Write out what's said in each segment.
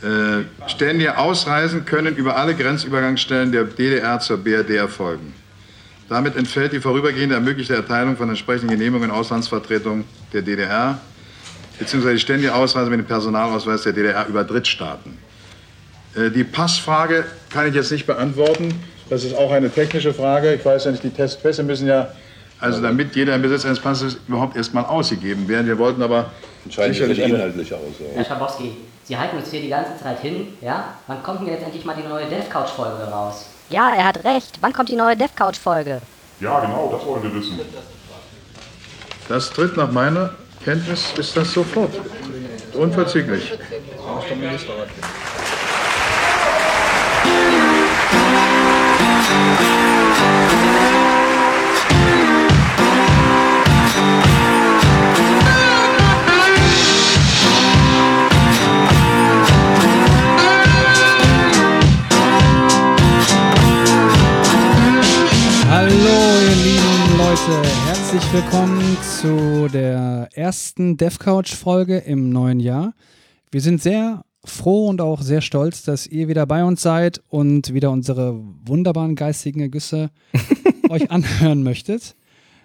Äh, ständige Ausreisen können über alle Grenzübergangsstellen der DDR zur BRD erfolgen. Damit entfällt die vorübergehende ermöglichte Erteilung von entsprechenden Genehmigungen in Auslandsvertretung der DDR bzw. die ständige Ausreise mit dem Personalausweis der DDR über Drittstaaten. Äh, die Passfrage kann ich jetzt nicht beantworten. Das ist auch eine technische Frage. Ich weiß ja nicht, die Testpässe müssen ja, also damit jeder im Besitz eines Passes überhaupt erstmal ausgegeben werden. Wir wollten aber sicherlich inhaltlich aus. Herr Schabowski, Sie halten uns hier die ganze Zeit hin, ja? Wann kommt denn jetzt endlich mal die neue DevCouch-Folge raus? Ja, er hat recht. Wann kommt die neue DevCouch-Folge? Ja, genau, das wollen wir wissen. Das tritt nach meiner Kenntnis ist das sofort. Unverzüglich. Herzlich willkommen zu der ersten DevCouch-Folge im neuen Jahr. Wir sind sehr froh und auch sehr stolz, dass ihr wieder bei uns seid und wieder unsere wunderbaren geistigen Ergüsse euch anhören möchtet.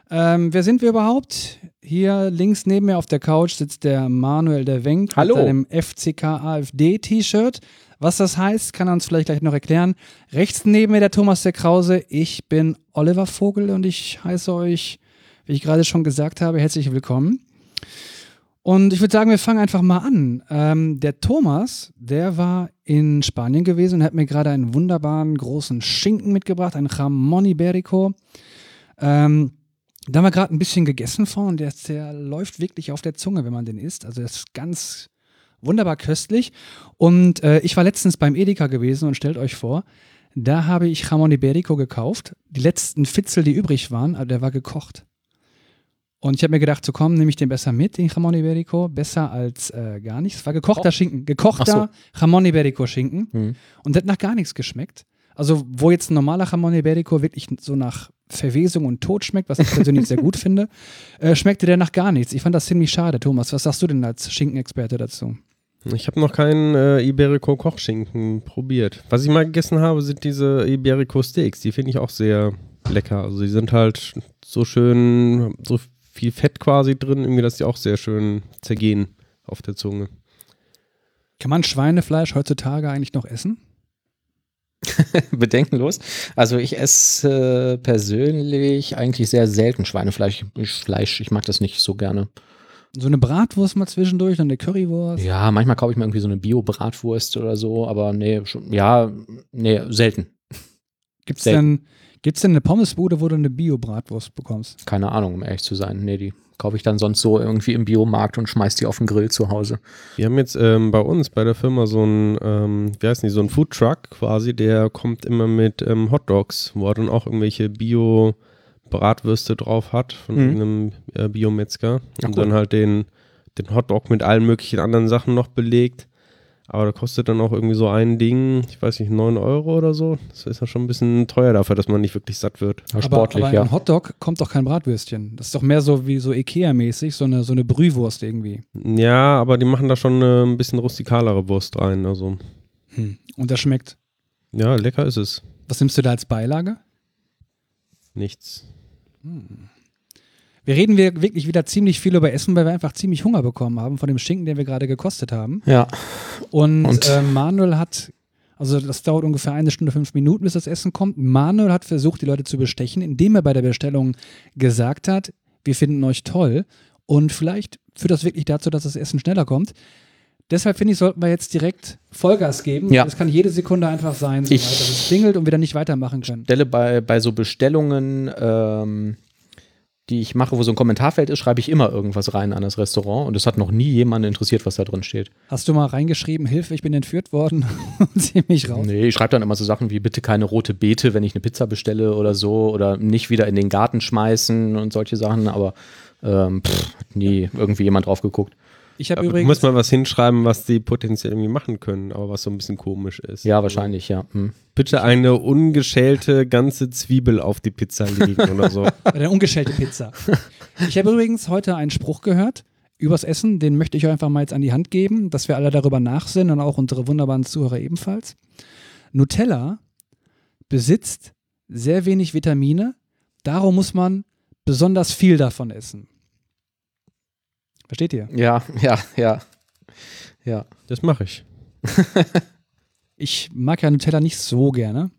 Ähm, wer sind wir überhaupt? Hier links neben mir auf der Couch sitzt der Manuel der Wenk Hallo. mit seinem FCK AfD T-Shirt. Was das heißt, kann er uns vielleicht gleich noch erklären. Rechts neben mir der Thomas der Krause. Ich bin Oliver Vogel und ich heiße euch, wie ich gerade schon gesagt habe, herzlich willkommen. Und ich würde sagen, wir fangen einfach mal an. Ähm, der Thomas, der war in Spanien gewesen und hat mir gerade einen wunderbaren großen Schinken mitgebracht, einen Jamon Iberico. Ähm, da haben wir gerade ein bisschen gegessen von und der, der läuft wirklich auf der Zunge, wenn man den isst. Also der ist ganz wunderbar köstlich. Und äh, ich war letztens beim Edeka gewesen und stellt euch vor, da habe ich Jamon Iberico gekauft. Die letzten Fitzel, die übrig waren, aber der war gekocht. Und ich habe mir gedacht, so komm, nehme ich den besser mit, den Jamon Iberico, besser als äh, gar nichts. Es war gekochter Schinken, gekochter Jamon Iberico Schinken. Mhm. Und der hat nach gar nichts geschmeckt. Also, wo jetzt ein normaler Jamon Iberico wirklich so nach Verwesung und Tod schmeckt, was ich persönlich sehr gut finde, äh, schmeckte der nach gar nichts. Ich fand das ziemlich schade, Thomas. Was sagst du denn als Schinkenexperte dazu? Ich habe noch keinen äh, Iberico Kochschinken probiert. Was ich mal gegessen habe, sind diese Iberico Steaks. Die finde ich auch sehr lecker. Also die sind halt so schön, so viel Fett quasi drin, irgendwie, dass die auch sehr schön zergehen auf der Zunge. Kann man Schweinefleisch heutzutage eigentlich noch essen? Bedenkenlos. Also ich esse äh, persönlich eigentlich sehr selten Schweinefleisch. Ich, Fleisch, ich mag das nicht so gerne. So eine Bratwurst mal zwischendurch, dann eine Currywurst. Ja, manchmal kaufe ich mir irgendwie so eine Bio-Bratwurst oder so, aber nee, schon, ja, nee, selten. Gibt es selten. Denn, gibt's denn eine Pommesbude, wo du eine Bio-Bratwurst bekommst? Keine Ahnung, um ehrlich zu sein. Nee, die kaufe ich dann sonst so irgendwie im Biomarkt und schmeiß die auf den Grill zu Hause. Wir haben jetzt ähm, bei uns bei der Firma so einen, ähm, wie heißt die, so einen Foodtruck quasi, der kommt immer mit ähm, Hotdogs, wo er dann auch irgendwelche Bio- Bratwürste drauf hat von Mhm. einem äh, Biometzger und cool. dann halt den, den Hotdog mit allen möglichen anderen Sachen noch belegt. Aber da kostet dann auch irgendwie so ein Ding, ich weiß nicht, 9 Euro oder so. Das ist ja schon ein bisschen teuer dafür, dass man nicht wirklich satt wird. Ja, sportlich, aber, aber ja. im Hotdog kommt doch kein Bratwürstchen. Das ist doch mehr so wie so Ikea-mäßig, so eine, so eine Brühwurst irgendwie. Ja, aber die machen da schon eine ein bisschen rustikalere Wurst rein. Also, Hm. Und das schmeckt. ja, lecker ist es. Was nimmst du da als Beilage? Nichts. Wir reden wir wirklich wieder ziemlich viel über Essen, weil wir einfach ziemlich Hunger bekommen haben von dem Schinken, den wir gerade gekostet haben. Ja, Und, Und? äh, Manuel hat, also das dauert ungefähr eine Stunde, fünf Minuten, bis das Essen kommt. Manuel hat versucht, die Leute zu bestechen, indem er bei der Bestellung gesagt hat, wir finden euch toll. Und vielleicht führt das wirklich dazu, dass das Essen schneller kommt. Deshalb finde ich, sollten wir jetzt direkt Vollgas geben. Ja. Das kann jede Sekunde einfach sein, so Ich- dass es klingelt und wir dann nicht weitermachen können. Stelle bei, bei so Bestellungen, ähm, die ich mache, wo so ein Kommentarfeld ist, schreibe ich immer irgendwas rein an das Restaurant und es hat noch nie jemanden interessiert, was da drin steht. Hast du mal reingeschrieben, Hilfe, ich bin entführt worden und zieh mich raus? Nee, ich schreibe dann immer so Sachen wie bitte keine rote Beete, wenn ich eine Pizza bestelle oder so oder nicht wieder in den Garten schmeißen und solche Sachen, aber ähm, pff, hat nie irgendwie jemand drauf geguckt. Ich habe übrigens, musst mal was hinschreiben, was die potenziell irgendwie machen können, aber was so ein bisschen komisch ist. Ja, wahrscheinlich, ja. Hm. Bitte eine ungeschälte ganze Zwiebel auf die Pizza legen oder so. eine ungeschälte Pizza. Ich habe übrigens heute einen Spruch gehört. übers Essen, den möchte ich euch einfach mal jetzt an die Hand geben, dass wir alle darüber nachsinnen und auch unsere wunderbaren Zuhörer ebenfalls. Nutella besitzt sehr wenig Vitamine, darum muss man besonders viel davon essen. Versteht ihr? Ja, ja, ja. Ja. Das mache ich. Ich mag ja Nutella nicht so gerne.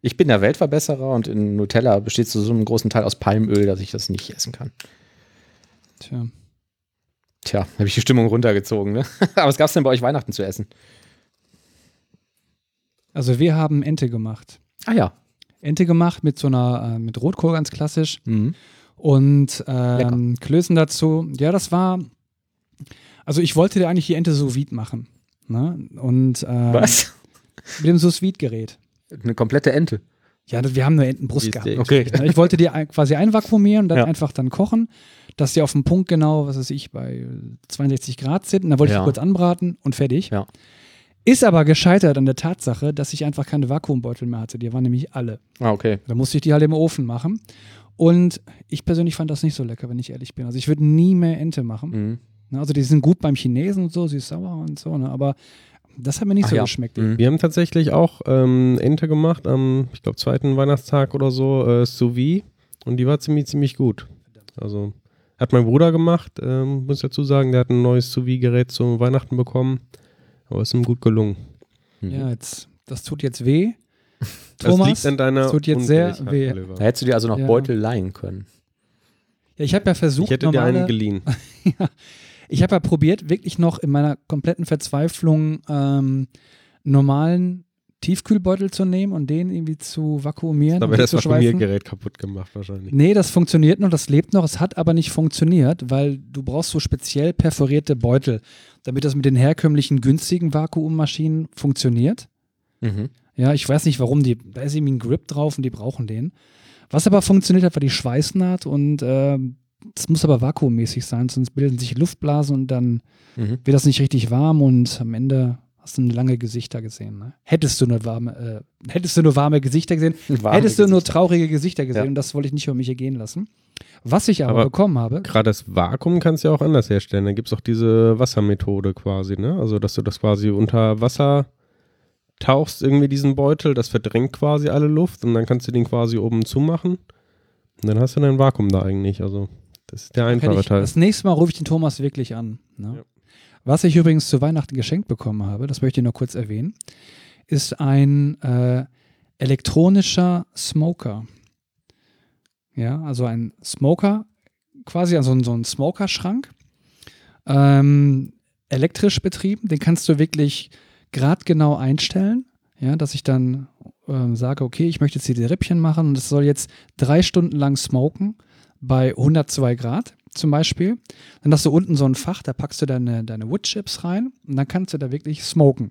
Ich bin der Weltverbesserer und in Nutella besteht zu so einem großen Teil aus Palmöl, dass ich das nicht essen kann. Tja. Tja, habe ich die Stimmung runtergezogen, ne? Aber was gab's denn bei euch Weihnachten zu essen? Also wir haben Ente gemacht. Ah ja. Ente gemacht mit so einer, äh, mit Rotkohl ganz klassisch. Mhm. Und ähm, Klößen dazu. Ja, das war. Also ich wollte dir eigentlich die Ente sous vide machen. Ne? Und ähm, Was? mit dem sous vide Gerät. Eine komplette Ente. Ja, wir haben nur Entenbrust gehabt. Okay. Ich wollte die quasi einvakuumieren und dann Ja. einfach dann kochen, dass die auf dem Punkt genau, was weiß ich, bei 62 Grad sind. Und dann wollte ich Ja. die kurz anbraten und fertig. Ja. Ist aber gescheitert an der Tatsache, dass ich einfach keine Vakuumbeutel mehr hatte. Die waren nämlich alle. Ah, okay. Da musste ich die halt im Ofen machen. Und ich persönlich fand das nicht so lecker, wenn ich ehrlich bin. Also ich würde nie mehr Ente machen. Mhm. Ne, Also die sind gut beim Chinesen und so, süß-sauer und so, ne? aber das hat mir nicht Ach so ja. geschmeckt. Mhm. Wir haben tatsächlich auch ähm, Ente gemacht am, ich glaube, zweiten Weihnachtstag oder so, äh, sous vide. Und die war ziemlich, ziemlich gut. Also hat mein Bruder gemacht, ähm, muss ich dazu sagen, der hat ein neues sous vide-Gerät zu Weihnachten bekommen. Aber ist ihm gut gelungen. Mhm. Ja, jetzt, das tut jetzt weh. Das Thomas, liegt an deiner das tut jetzt sehr weh. Da hättest du dir also noch Ja. Beutel leihen können. Ja, ich habe ja versucht, Ich hätte dir normale, einen geliehen. ich habe ja probiert, wirklich noch in meiner kompletten Verzweiflung ähm, normalen Tiefkühlbeutel zu nehmen und den irgendwie zu vakuumieren. Aber das. Vakuumiergerät kaputt gemacht wahrscheinlich. Nee, das funktioniert noch, das lebt noch, es hat aber nicht funktioniert, weil du brauchst so speziell perforierte Beutel, damit das mit den herkömmlichen günstigen Vakuummaschinen funktioniert. Mhm. Ja, ich weiß nicht warum, die, da ist irgendwie ein Grip drauf und die brauchen den. Was aber funktioniert hat, war die Schweißnaht und ähm, es muss aber vakuummäßig sein, sonst bilden sich Luftblasen und dann Mhm. wird das nicht richtig warm und am Ende hast du lange Gesichter gesehen. Ne? Hättest du nur warme, äh, hättest du nur warme Gesichter gesehen, Warme hättest du nur Gesichter. traurige Gesichter gesehen Ja. und das wollte ich nicht über mich ergehen lassen. Was ich aber, Aber bekommen habe, Gerade das Vakuum kannst du ja auch anders herstellen. Da gibt es auch diese Wassermethode quasi, ne? Also, dass du das quasi unter Wasser tauchst, irgendwie diesen Beutel, das verdrängt quasi alle Luft und dann kannst du den quasi oben zumachen. Und dann hast du dein Vakuum da eigentlich. Also, das ist der einfache ich, Teil. das nächste Mal rufe ich den Thomas wirklich an. Ne? Ja. Was ich übrigens zu Weihnachten geschenkt bekommen habe, das möchte ich nur kurz erwähnen, ist ein äh, elektronischer Smoker. Ja, also ein Smoker, quasi also so ein Smokerschrank, ähm, elektrisch betrieben. Den kannst du wirklich gradgenau einstellen. Ja, dass ich dann ähm, sage, okay, ich möchte jetzt hier die Rippchen machen und es soll jetzt drei Stunden lang smoken bei 102 Grad zum Beispiel. Dann hast du unten so ein Fach, da packst du deine, deine Woodchips rein und dann kannst du da wirklich smoken.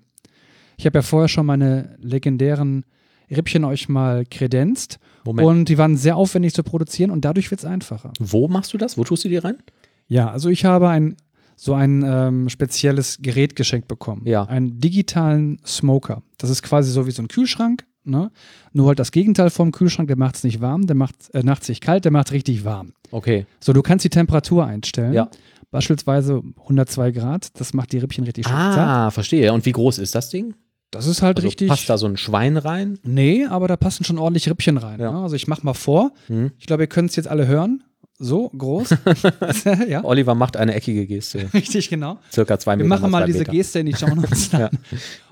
Ich habe ja vorher schon meine legendären Rippchen euch mal kredenzt Moment. und die waren sehr aufwendig zu produzieren und dadurch wird es einfacher. Wo machst du das? Wo tust du die rein? Ja, also ich habe ein so ein ähm, spezielles Gerät geschenkt bekommen. Ja. Einen digitalen Smoker. Das ist quasi so wie so ein Kühlschrank, ne? Nur halt das Gegenteil vom Kühlschrank, der macht es nicht warm, der macht äh, nachts nicht kalt, der macht richtig warm. Okay. So, du kannst die Temperatur einstellen. Ja. Beispielsweise 102 Grad, das macht die Rippchen richtig schön. Ah, verstehe. Und wie groß ist das Ding? Das ist halt Also richtig. passt da so ein Schwein rein? Nee, aber da passen schon ordentlich Rippchen rein. Ja. Ne? Also ich mach mal vor. Hm. Ich glaube, ihr könnt es jetzt alle hören. So groß. ja, Oliver macht eine eckige Geste. richtig genau. Circa zwei Wir Meter. machen mal diese Meter. Geste in die Shownotes. Ja.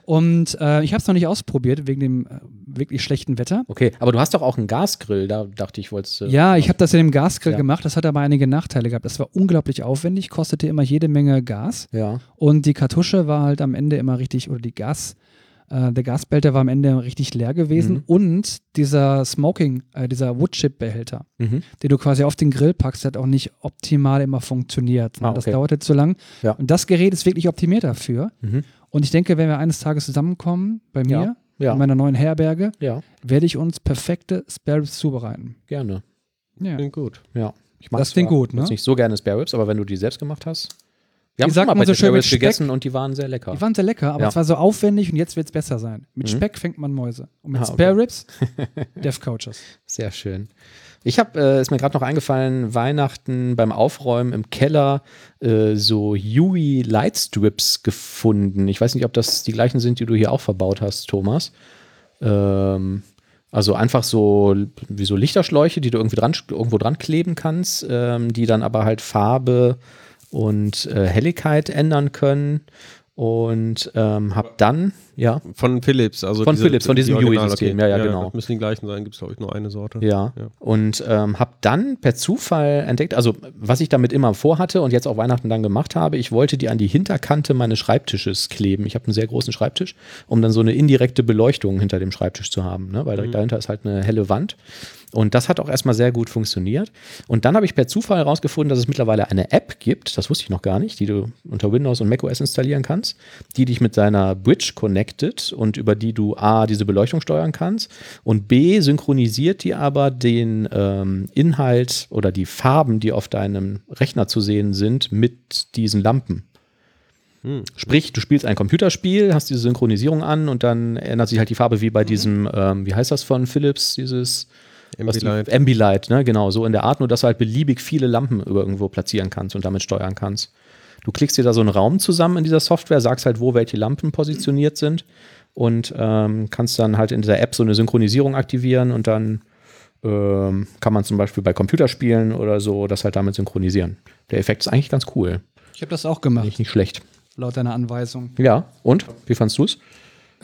Und äh, ich habe es noch nicht ausprobiert, wegen dem äh, wirklich schlechten Wetter. Okay, aber du hast doch auch einen Gasgrill. Da dachte ich, wolltest du. Ja, ich habe das in dem Gasgrill Ja. gemacht. Das hat aber einige Nachteile gehabt. Das war unglaublich aufwendig, kostete immer jede Menge Gas. Ja. Und die Kartusche war halt am Ende immer richtig, oder die Gas, äh, der Gasbehälter war am Ende richtig leer gewesen. Mhm. Und dieser Smoking, äh, dieser Woodchip-Behälter, Mhm. den du quasi auf den Grill packst, hat auch nicht optimal immer funktioniert. Ah, Das okay. dauerte zu lang. Ja. Und das Gerät ist wirklich optimiert dafür. Mhm. Und ich denke, wenn wir eines Tages zusammenkommen, bei mir, Ja. Ja. in meiner neuen Herberge, werde ich uns perfekte Spare Ribs zubereiten. gerne. Ja. Klingt gut. Ja. Ich Das klingt gut, ne? nicht so gerne Spare Ribs, aber wenn du die selbst gemacht hast. Wir haben schon sagt mal man bei so schön Speck? gegessen und die waren sehr lecker. Die waren sehr lecker, aber Ja. es war so aufwendig und jetzt wird es besser sein. Mit Mhm. Speck fängt man Mäuse. Und mit Ah, okay. Spare Ribs, Death Couches. Sehr schön. Ich habe, äh, ist mir gerade noch eingefallen, Weihnachten beim Aufräumen im Keller äh, so Yui Lightstrips gefunden. Ich weiß nicht, ob das die gleichen sind, die du hier auch verbaut hast, Thomas. Ähm, also einfach so wie so Lichterschläuche, die du irgendwie dran, irgendwo dran kleben kannst, ähm, die dann aber halt Farbe und äh, Helligkeit ändern können. Und ähm, hab dann, ja, Von Philips, also Von Philips, von diesem die Original- Yui-System, ja, ja, genau. Das müssen die gleichen sein, gibt es glaube ich nur eine Sorte. Ja. Ja. Und ähm, habe dann per Zufall entdeckt, also was ich damit immer vorhatte und jetzt auch Weihnachten dann gemacht habe, ich wollte die an die Hinterkante meines Schreibtisches kleben. Ich habe einen sehr großen Schreibtisch, um dann so eine indirekte Beleuchtung hinter dem Schreibtisch zu haben, ne? weil direkt dahinter ist halt eine helle Wand. Und das hat auch erstmal sehr gut funktioniert. Und dann habe ich per Zufall herausgefunden, dass es mittlerweile eine App gibt, das wusste ich noch gar nicht, die du unter Windows und macOS installieren kannst, die dich mit deiner Bridge connectet und über die du A, diese Beleuchtung steuern kannst und B, synchronisiert die aber den ähm, Inhalt oder die Farben, die auf deinem Rechner zu sehen sind, mit diesen Lampen. Sprich, du spielst ein Computerspiel, hast diese Synchronisierung an und dann ändert sich halt die Farbe wie bei diesem, ähm, wie heißt das von Philips, dieses Ambilight. Ambilight, ne? Genau, so in der Art, nur dass du halt beliebig viele Lampen über irgendwo platzieren kannst und damit steuern kannst. Du klickst dir da so einen Raum zusammen in dieser Software, sagst halt, wo welche Lampen positioniert sind und ähm, kannst dann halt in dieser App so eine Synchronisierung aktivieren und dann ähm, kann man zum Beispiel bei Computerspielen oder so das halt damit synchronisieren. Der Effekt ist eigentlich ganz cool. Ich habe das auch gemacht, Nicht, nicht schlecht. laut deiner Anweisung. Ja, und? Wie fandst du es?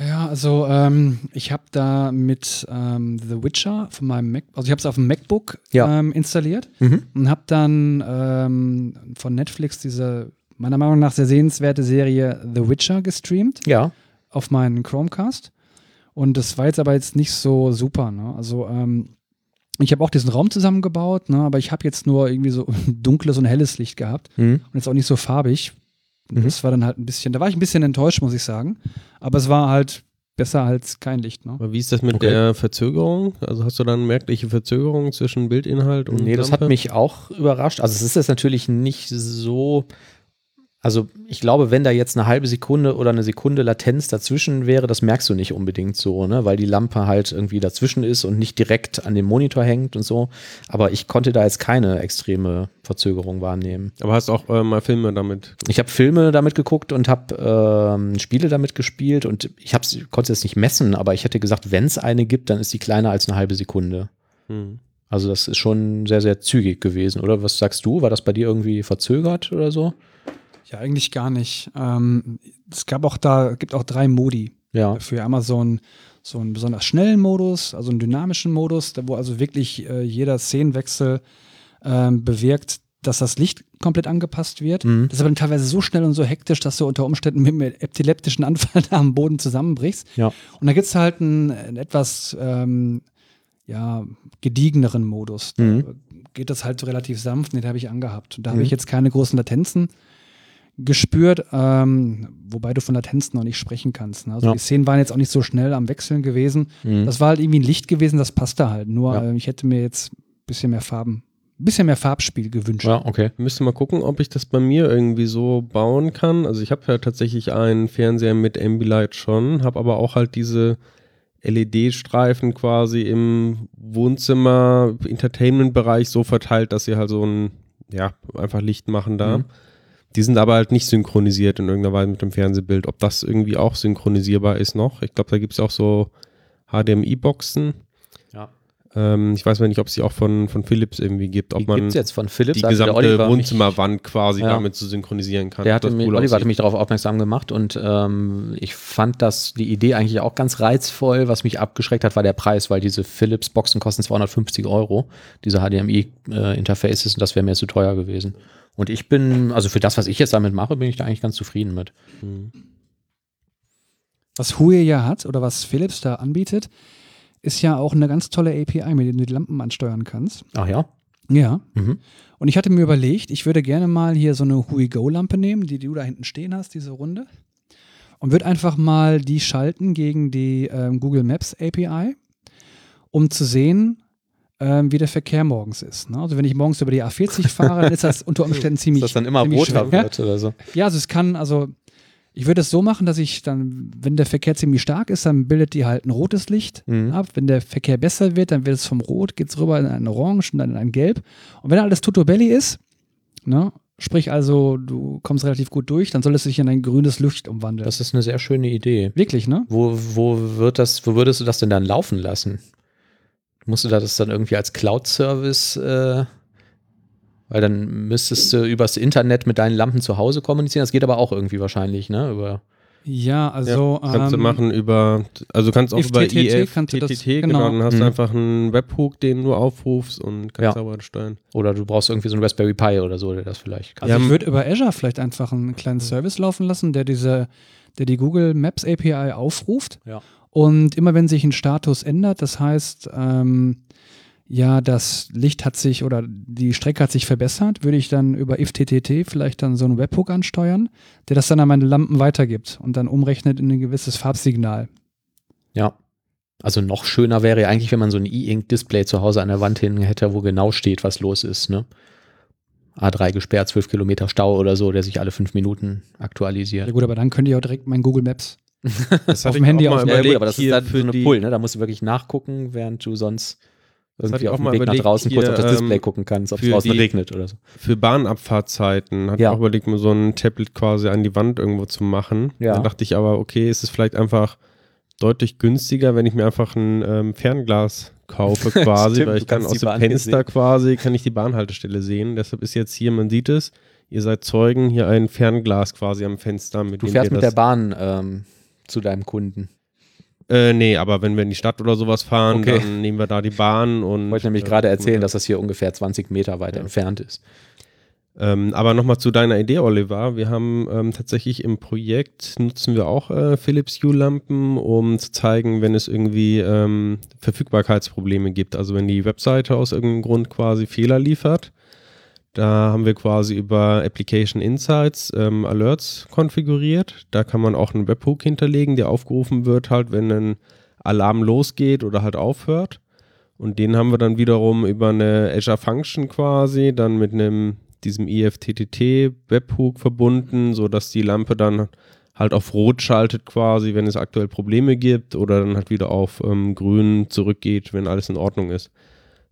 Ja, also ähm, ich habe da mit ähm, The Witcher von meinem Mac, also ich habe es auf dem MacBook Ja. ähm, installiert Mhm. und habe dann ähm, von Netflix diese meiner Meinung nach sehr sehenswerte Serie The Witcher gestreamt Ja. auf meinen Chromecast. Und das war jetzt aber jetzt nicht so super. Ne? Also ähm, ich habe auch diesen Raum zusammengebaut, ne? aber ich habe jetzt nur irgendwie so dunkles und helles Licht gehabt Mhm. und jetzt auch nicht so farbig. Mhm. Das war dann halt ein bisschen, da war ich ein bisschen enttäuscht, muss ich sagen. Aber es war halt besser als kein Licht. Ne? Aber wie ist das mit Okay. der Verzögerung? Also hast du dann merkliche Verzögerung zwischen Bildinhalt und Nee, das hat Lampe? mich auch überrascht. Also es ist jetzt natürlich nicht so. Also ich glaube, wenn da jetzt eine halbe Sekunde oder eine Sekunde Latenz dazwischen wäre, das merkst du nicht unbedingt so, ne? Weil die Lampe halt irgendwie dazwischen ist und nicht direkt an dem Monitor hängt und so. Aber ich konnte da jetzt keine extreme Verzögerung wahrnehmen. Aber hast auch äh, mal Filme damit. Ich habe Filme damit geguckt und habe ähm, Spiele damit gespielt und ich hab's, konnte es jetzt nicht messen, aber ich hätte gesagt, wenn es eine gibt, dann ist die kleiner als eine halbe Sekunde. Hm. Also das ist schon sehr, sehr zügig gewesen, oder? Was sagst du? War das bei dir irgendwie verzögert oder so? Ja, eigentlich gar nicht. Ähm, es gab auch da, gibt auch drei Modi Ja. für einmal so einen, so einen besonders schnellen Modus, also einen dynamischen Modus, da wo also wirklich äh, jeder Szenenwechsel ähm, bewirkt, dass das Licht komplett angepasst wird. Mhm. Das ist aber dann teilweise so schnell und so hektisch, dass du unter Umständen mit einem epileptischen Anfall da am Boden zusammenbrichst. Ja. Und da gibt es halt einen, einen etwas ähm, ja, gediegeneren Modus. Da Mhm. geht das halt so relativ sanft, den habe ich angehabt. Und da Mhm. habe ich jetzt keine großen Latenzen gespürt, ähm, wobei du von Latenzen noch nicht sprechen kannst. Ne? Also Ja. die Szenen waren jetzt auch nicht so schnell am Wechseln gewesen. Mhm. Das war halt irgendwie ein Licht gewesen, das passte halt. Nur Ja. äh, ich hätte mir jetzt ein bisschen mehr Farben, ein bisschen mehr Farbspiel gewünscht. Ja, okay. Müsste mal gucken, ob ich das bei mir irgendwie so bauen kann. Also ich habe ja tatsächlich einen Fernseher mit Ambilight schon, habe aber auch halt diese LED-Streifen quasi im Wohnzimmer, Entertainment-Bereich so verteilt, dass sie halt so ein, ja, einfach Licht machen da. Mhm. Die sind aber halt nicht synchronisiert in irgendeiner Weise mit dem Fernsehbild. Ob das irgendwie auch synchronisierbar ist noch. Ich glaube, da gibt es auch so HDMI-Boxen. Ja. Ähm, ich weiß mal nicht, ob es die auch von, von Philips irgendwie gibt. Ob Die man gibt es jetzt von Philips. die gesamte Oliver mich- Wohnzimmerwand quasi Ja. damit zu synchronisieren kann. Der hatte Das mich, cool Oliver hatte aussieht. mich darauf aufmerksam gemacht und ähm, ich fand das die Idee eigentlich auch ganz reizvoll. Was mich abgeschreckt hat, war der Preis, weil diese Philips-Boxen kosten 250 Euro, diese HDMI-Interfaces, und das wäre mir zu teuer gewesen. Und ich bin, also für das, was ich jetzt damit mache, bin ich da eigentlich ganz zufrieden mit. Was Huawei ja hat oder was Philips da anbietet, ist ja auch eine ganz tolle API, mit der du die Lampen ansteuern kannst. Ach ja? Ja. Mhm. Und ich hatte mir überlegt, ich würde gerne mal hier so eine Hui Go Lampe nehmen, die du da hinten stehen hast, diese Runde. Und würde einfach mal die schalten gegen die ähm, Google Maps API, um zu sehen, ähm, wie der Verkehr morgens ist. Ne? Also wenn ich morgens über die A40 fahre, dann ist das unter Umständen ziemlich Dass das dann immer roter wird oder so. Ja, also es kann, also Ich würde es so machen, dass ich dann, wenn der Verkehr ziemlich stark ist, dann bildet die halt ein rotes Licht Mhm. ab. Wenn der Verkehr besser wird, dann wird es vom Rot, geht es rüber in ein Orange und dann in ein Gelb. Und wenn alles Tutobelli ist, ne, sprich also, du kommst relativ gut durch, dann soll es sich in ein grünes Licht umwandeln. Das ist eine sehr schöne Idee. Wirklich, ne? Wo, wo wird das, wo würdest du das denn dann laufen lassen? Musst du da das dann irgendwie als Cloud-Service, äh, weil dann müsstest du übers Internet mit deinen Lampen zu Hause kommunizieren. Das geht aber auch irgendwie wahrscheinlich, ne? Über Ja, also. ja, kannst du ähm, machen über, also du kannst auch über IFTTT IF, kannst du das- TTT, genau. genau, dann hast Mhm. du einfach einen Webhook, den du aufrufst und kannst Ja. aber steuern. oder du brauchst irgendwie so ein Raspberry Pi oder so, der das vielleicht kann. Also Ja, ich würde über Azure vielleicht einfach einen kleinen Service laufen lassen, der diese, der die Google Maps API aufruft. Ja. Und immer wenn sich ein Status ändert, das heißt, ähm, ja, das Licht hat sich oder die Strecke hat sich verbessert, würde ich dann über IFTTT vielleicht dann so einen Webhook ansteuern, der das dann an meine Lampen weitergibt und dann umrechnet in ein gewisses Farbsignal. Ja. Also noch schöner wäre ja eigentlich, wenn man so ein E-Ink-Display zu Hause an der Wand hängen hätte, wo genau steht, was los ist, ne? A3 gesperrt, 12 Kilometer Stau oder so, der sich alle fünf Minuten aktualisiert. Ja gut, aber dann könnte ich auch direkt mein Google Maps. Das Auf dem Handy auch mal Ja, gut, überlegt, aber das ist hier dann so für eine die, Pull, ne? Da musst du wirklich nachgucken, während du sonst irgendwie auf dem Weg nach überlegt, draußen kurz auf hier, das Display ähm, gucken kannst, ob es draußen die- regnet oder so. für Bahnabfahrtzeiten hatte Ja. ich auch überlegt, mir so ein Tablet quasi an die Wand irgendwo zu machen. Ja. Dann dachte ich aber, okay, ist es vielleicht einfach deutlich günstiger, wenn ich mir einfach ein ähm, Fernglas kaufe quasi, Stimmt, weil ich kann aus dem Fenster quasi, kann ich die Bahnhaltestelle sehen. Deshalb ist jetzt hier, man sieht es, ihr seid Zeugen, hier ein Fernglas quasi am Fenster. Mit Du fährst mit der Bahn ähm, zu deinem Kunden. Äh, nee, aber wenn wir in die Stadt oder sowas fahren, Okay. dann nehmen wir da die Bahn und. Ich wollte nämlich äh, gerade erzählen, dass das hier ungefähr 20 Meter weit entfernt ist. Ähm, aber nochmal zu deiner Idee, Oliver. Wir haben ähm, tatsächlich im Projekt, nutzen wir auch äh, Philips Hue-Lampen, um zu zeigen, wenn es irgendwie ähm, Verfügbarkeitsprobleme gibt. Also wenn die Webseite aus irgendeinem Grund quasi Fehler liefert. Da haben wir quasi über Application Insights ähm, Alerts konfiguriert. Da kann man auch einen Webhook hinterlegen, der aufgerufen wird, halt, wenn ein Alarm losgeht oder halt aufhört. Und den haben wir dann wiederum über eine Azure Function quasi, dann mit einem diesem E IFTTT Webhook verbunden, sodass die Lampe dann halt auf Rot schaltet quasi, wenn es aktuell Probleme gibt oder dann halt wieder auf ähm, Grün zurückgeht, wenn alles in Ordnung ist.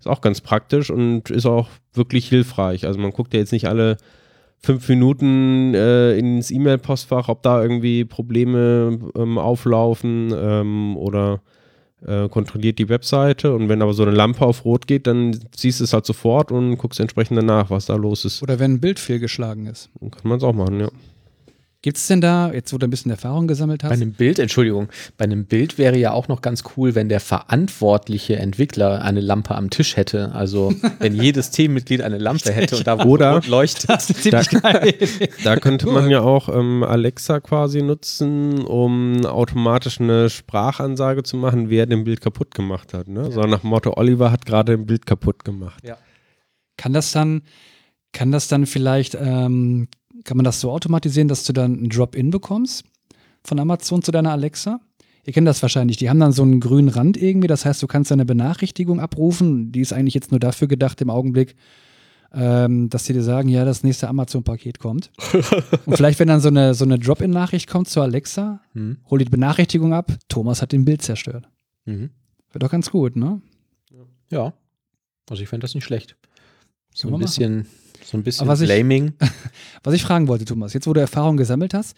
Ist auch ganz praktisch und ist auch wirklich hilfreich. Also man guckt ja jetzt nicht alle fünf Minuten äh, ins E-Mail-Postfach, ob da irgendwie Probleme ähm, auflaufen ähm, oder äh, kontrolliert die Webseite und wenn aber so eine Lampe auf Rot geht, dann siehst du es halt sofort und guckst entsprechend danach, was da los ist. Oder wenn ein Bild fehlgeschlagen ist. Dann kann man es auch machen, ja. Gibt es denn da, jetzt wo du ein bisschen Erfahrung gesammelt Bei hast, einem Bild, Entschuldigung, bei einem Bild wäre ja auch noch ganz cool, wenn der verantwortliche Entwickler eine Lampe am Tisch hätte. Also wenn jedes Teammitglied eine Lampe hätte und da Oder- leuchtet. Da, da könnte man ja auch ähm, Alexa quasi nutzen, um automatisch eine Sprachansage zu machen, wer den Bild kaputt gemacht hat. Ne? So nach dem Motto, Oliver hat gerade ein Bild kaputt gemacht. kann das dann, kann das dann vielleicht, ähm, kann man das so automatisieren, dass du dann einen Drop-In bekommst von Amazon zu deiner Alexa? Ihr kennt das wahrscheinlich, die haben dann so einen grünen Rand irgendwie, das heißt, du kannst eine Benachrichtigung abrufen, die ist eigentlich jetzt nur dafür gedacht im Augenblick, ähm, dass die dir sagen, ja, das nächste Amazon-Paket kommt. Und vielleicht, wenn dann so eine, so eine Drop-In-Nachricht kommt zu Alexa, Mhm. hol die Benachrichtigung ab, Thomas hat den Bild zerstört. Mhm. Wäre doch ganz gut, ne? Ja. Also ich fände das nicht schlecht. So ein bisschen, so ein bisschen Aber was ich- Blaming. Was ich fragen wollte, Thomas, jetzt wo du Erfahrung gesammelt hast,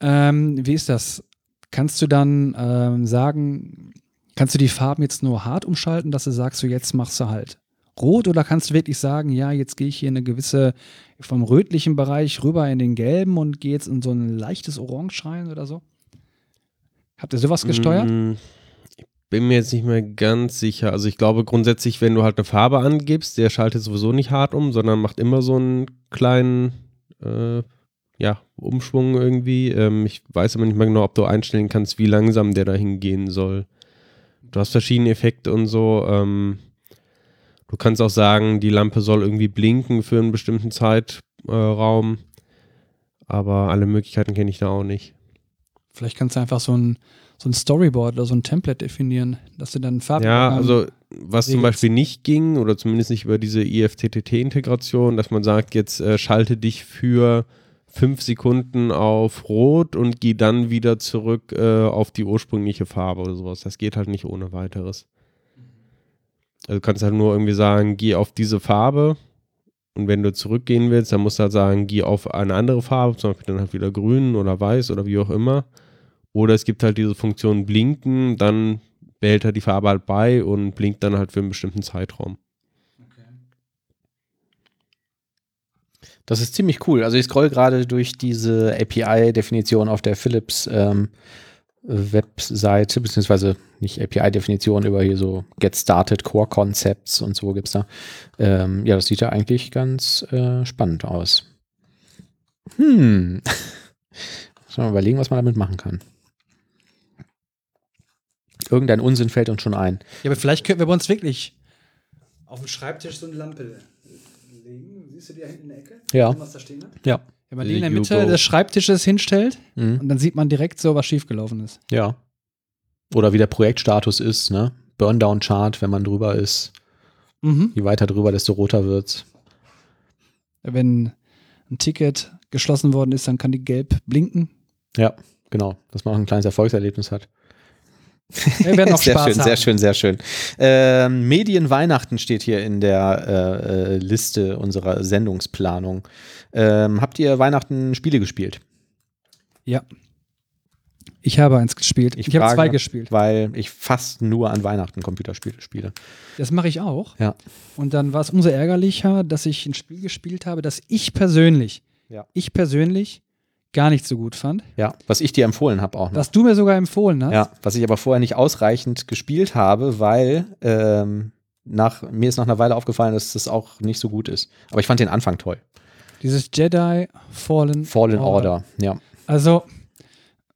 ähm, wie ist das? Kannst du dann ähm, sagen, kannst du die Farben jetzt nur hart umschalten, dass du sagst, so jetzt machst du halt rot oder kannst du wirklich sagen, ja, jetzt gehe ich hier in eine gewisse, vom rötlichen Bereich rüber in den gelben und gehe jetzt in so ein leichtes Orange rein oder so? Habt ihr sowas gesteuert? Mm, Ich bin mir jetzt nicht mehr ganz sicher. Also ich glaube grundsätzlich, wenn du halt eine Farbe angibst, der schaltet sowieso nicht hart um, sondern macht immer so einen kleinen äh, ja, Umschwung irgendwie. Ähm, ich weiß aber nicht mehr genau, ob du einstellen kannst, wie langsam der dahin gehen soll. Du hast verschiedene Effekte und so. Ähm, du kannst auch sagen, die Lampe soll irgendwie blinken für einen bestimmten Zeitraum. aber alle Möglichkeiten kenne ich da auch nicht. Vielleicht kannst du einfach so ein, so ein Storyboard oder so ein Template definieren, dass du dann Farben Ja, also was zum Regeln. Beispiel nicht ging oder zumindest nicht über diese IFTTT-Integration, dass man sagt, jetzt äh, schalte dich für fünf Sekunden auf Rot und gehe dann wieder zurück äh, auf die ursprüngliche Farbe oder sowas. Das geht halt nicht ohne weiteres. Also du kannst halt nur irgendwie sagen, geh auf diese Farbe und wenn du zurückgehen willst, dann musst du halt sagen, geh auf eine andere Farbe, zum Beispiel dann halt wieder grün oder weiß oder wie auch immer. Oder es gibt halt diese Funktion blinken, dann behält er die Farbe halt bei und blinkt dann halt für einen bestimmten Zeitraum. Das ist ziemlich cool. Also ich scroll gerade durch diese API-Definition auf der Philips ähm, Webseite, beziehungsweise nicht API-Definition über hier so Get Started Core Concepts und so gibt's da. Ähm, ja, das sieht ja eigentlich ganz äh, spannend aus. Hm. Muss man überlegen, was man damit machen kann. Irgendein Unsinn fällt uns schon ein. Ja, aber vielleicht könnten wir bei uns wirklich auf dem Schreibtisch so eine Lampe legen. Siehst du die da hinten in der Ecke? Ja. Was da stehen hat? Ja. Wenn man die in der Mitte go. des Schreibtisches hinstellt Mhm. und dann sieht man direkt so, was schiefgelaufen ist. Ja. Oder wie der Projektstatus ist, ne? Burndown-Chart, wenn man drüber ist. Mhm. Je weiter drüber, desto roter wird's. Wenn ein Ticket geschlossen worden ist, dann kann die gelb blinken. Ja, genau. Dass man auch ein kleines Erfolgserlebnis hat. Wir werden auch sehr Spaß schön, haben. sehr schön, sehr schön. Ähm, Medienweihnachten steht hier in der äh, äh, Liste unserer Sendungsplanung. Ähm, habt ihr Weihnachten Spiele gespielt? Ja. Ich habe eins gespielt. Ich, habe frage, zwei gespielt. Weil ich fast nur an Weihnachten Computerspiele spiele. Das mache ich auch. Ja. Und dann war es umso ärgerlicher, dass ich ein Spiel gespielt habe, das ich persönlich, Ja. ich persönlich gar nicht so gut fand. Ja, was ich dir empfohlen habe auch noch. Was du mir sogar empfohlen hast. Ja, was ich aber vorher nicht ausreichend gespielt habe, weil ähm, nach, mir ist nach einer Weile aufgefallen, dass das auch nicht so gut ist. Aber ich fand den Anfang toll. Dieses Jedi Fallen, Fallen Order, ja. Also,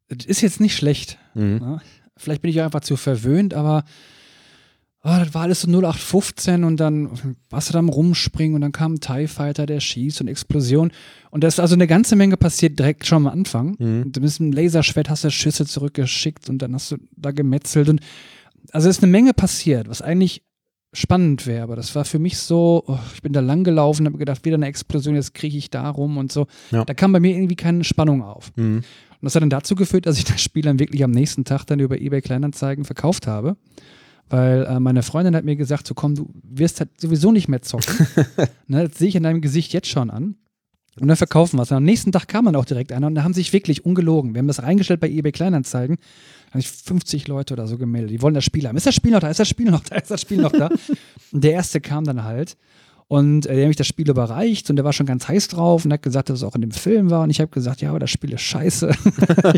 ist jetzt nicht schlecht. Mhm. Ne? Vielleicht bin ich auch einfach zu verwöhnt, aber oh, das war alles so 0815 und dann warst du da am Rumspringen und dann kam ein TIE Fighter, der schießt und Explosion. Und da ist also eine ganze Menge passiert direkt schon am Anfang. Mhm. Und du bist mit einem Laserschwert, hast du Schüsse zurückgeschickt und dann hast du da gemetzelt. Und also es ist eine Menge passiert, was eigentlich spannend wäre, aber das war für mich so, oh, ich bin da lang gelaufen, habe gedacht, wieder eine Explosion, jetzt kriege ich da rum und so. Ja. Da kam bei mir irgendwie keine Spannung auf. Mhm. Und das hat dann dazu geführt, dass ich das Spiel dann wirklich am nächsten Tag dann über eBay Kleinanzeigen verkauft habe. Weil äh, meine Freundin hat mir gesagt, so komm, du wirst halt sowieso nicht mehr zocken. ne, das sehe ich in deinem Gesicht jetzt schon an. Und dann verkaufen wir es. Und am nächsten Tag kam dann auch direkt einer und da haben sich wirklich ungelogen. Wir haben das reingestellt bei eBay Kleinanzeigen. Da haben sich 50 Leute oder so gemeldet. Die wollen das Spiel haben. Ist das Spiel noch da? Ist das Spiel noch da? Ist das Spiel noch da? und der erste kam dann halt. Und äh, der hat mich das Spiel überreicht und der war schon ganz heiß drauf und hat gesagt, dass es auch in dem Film war. Und ich habe gesagt, ja, aber das Spiel ist scheiße.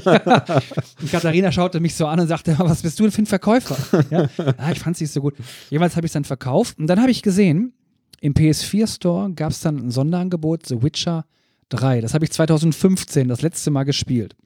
ja. Und Katharina schaute mich so an und sagte, was bist du denn für ein Verkäufer? Ja, ah, ich fand es nicht so gut. Jeweils habe ich es dann verkauft und dann habe ich gesehen, im PS4 Store gab es dann ein Sonderangebot, The Witcher 3. Das habe ich 2015 das letzte Mal gespielt.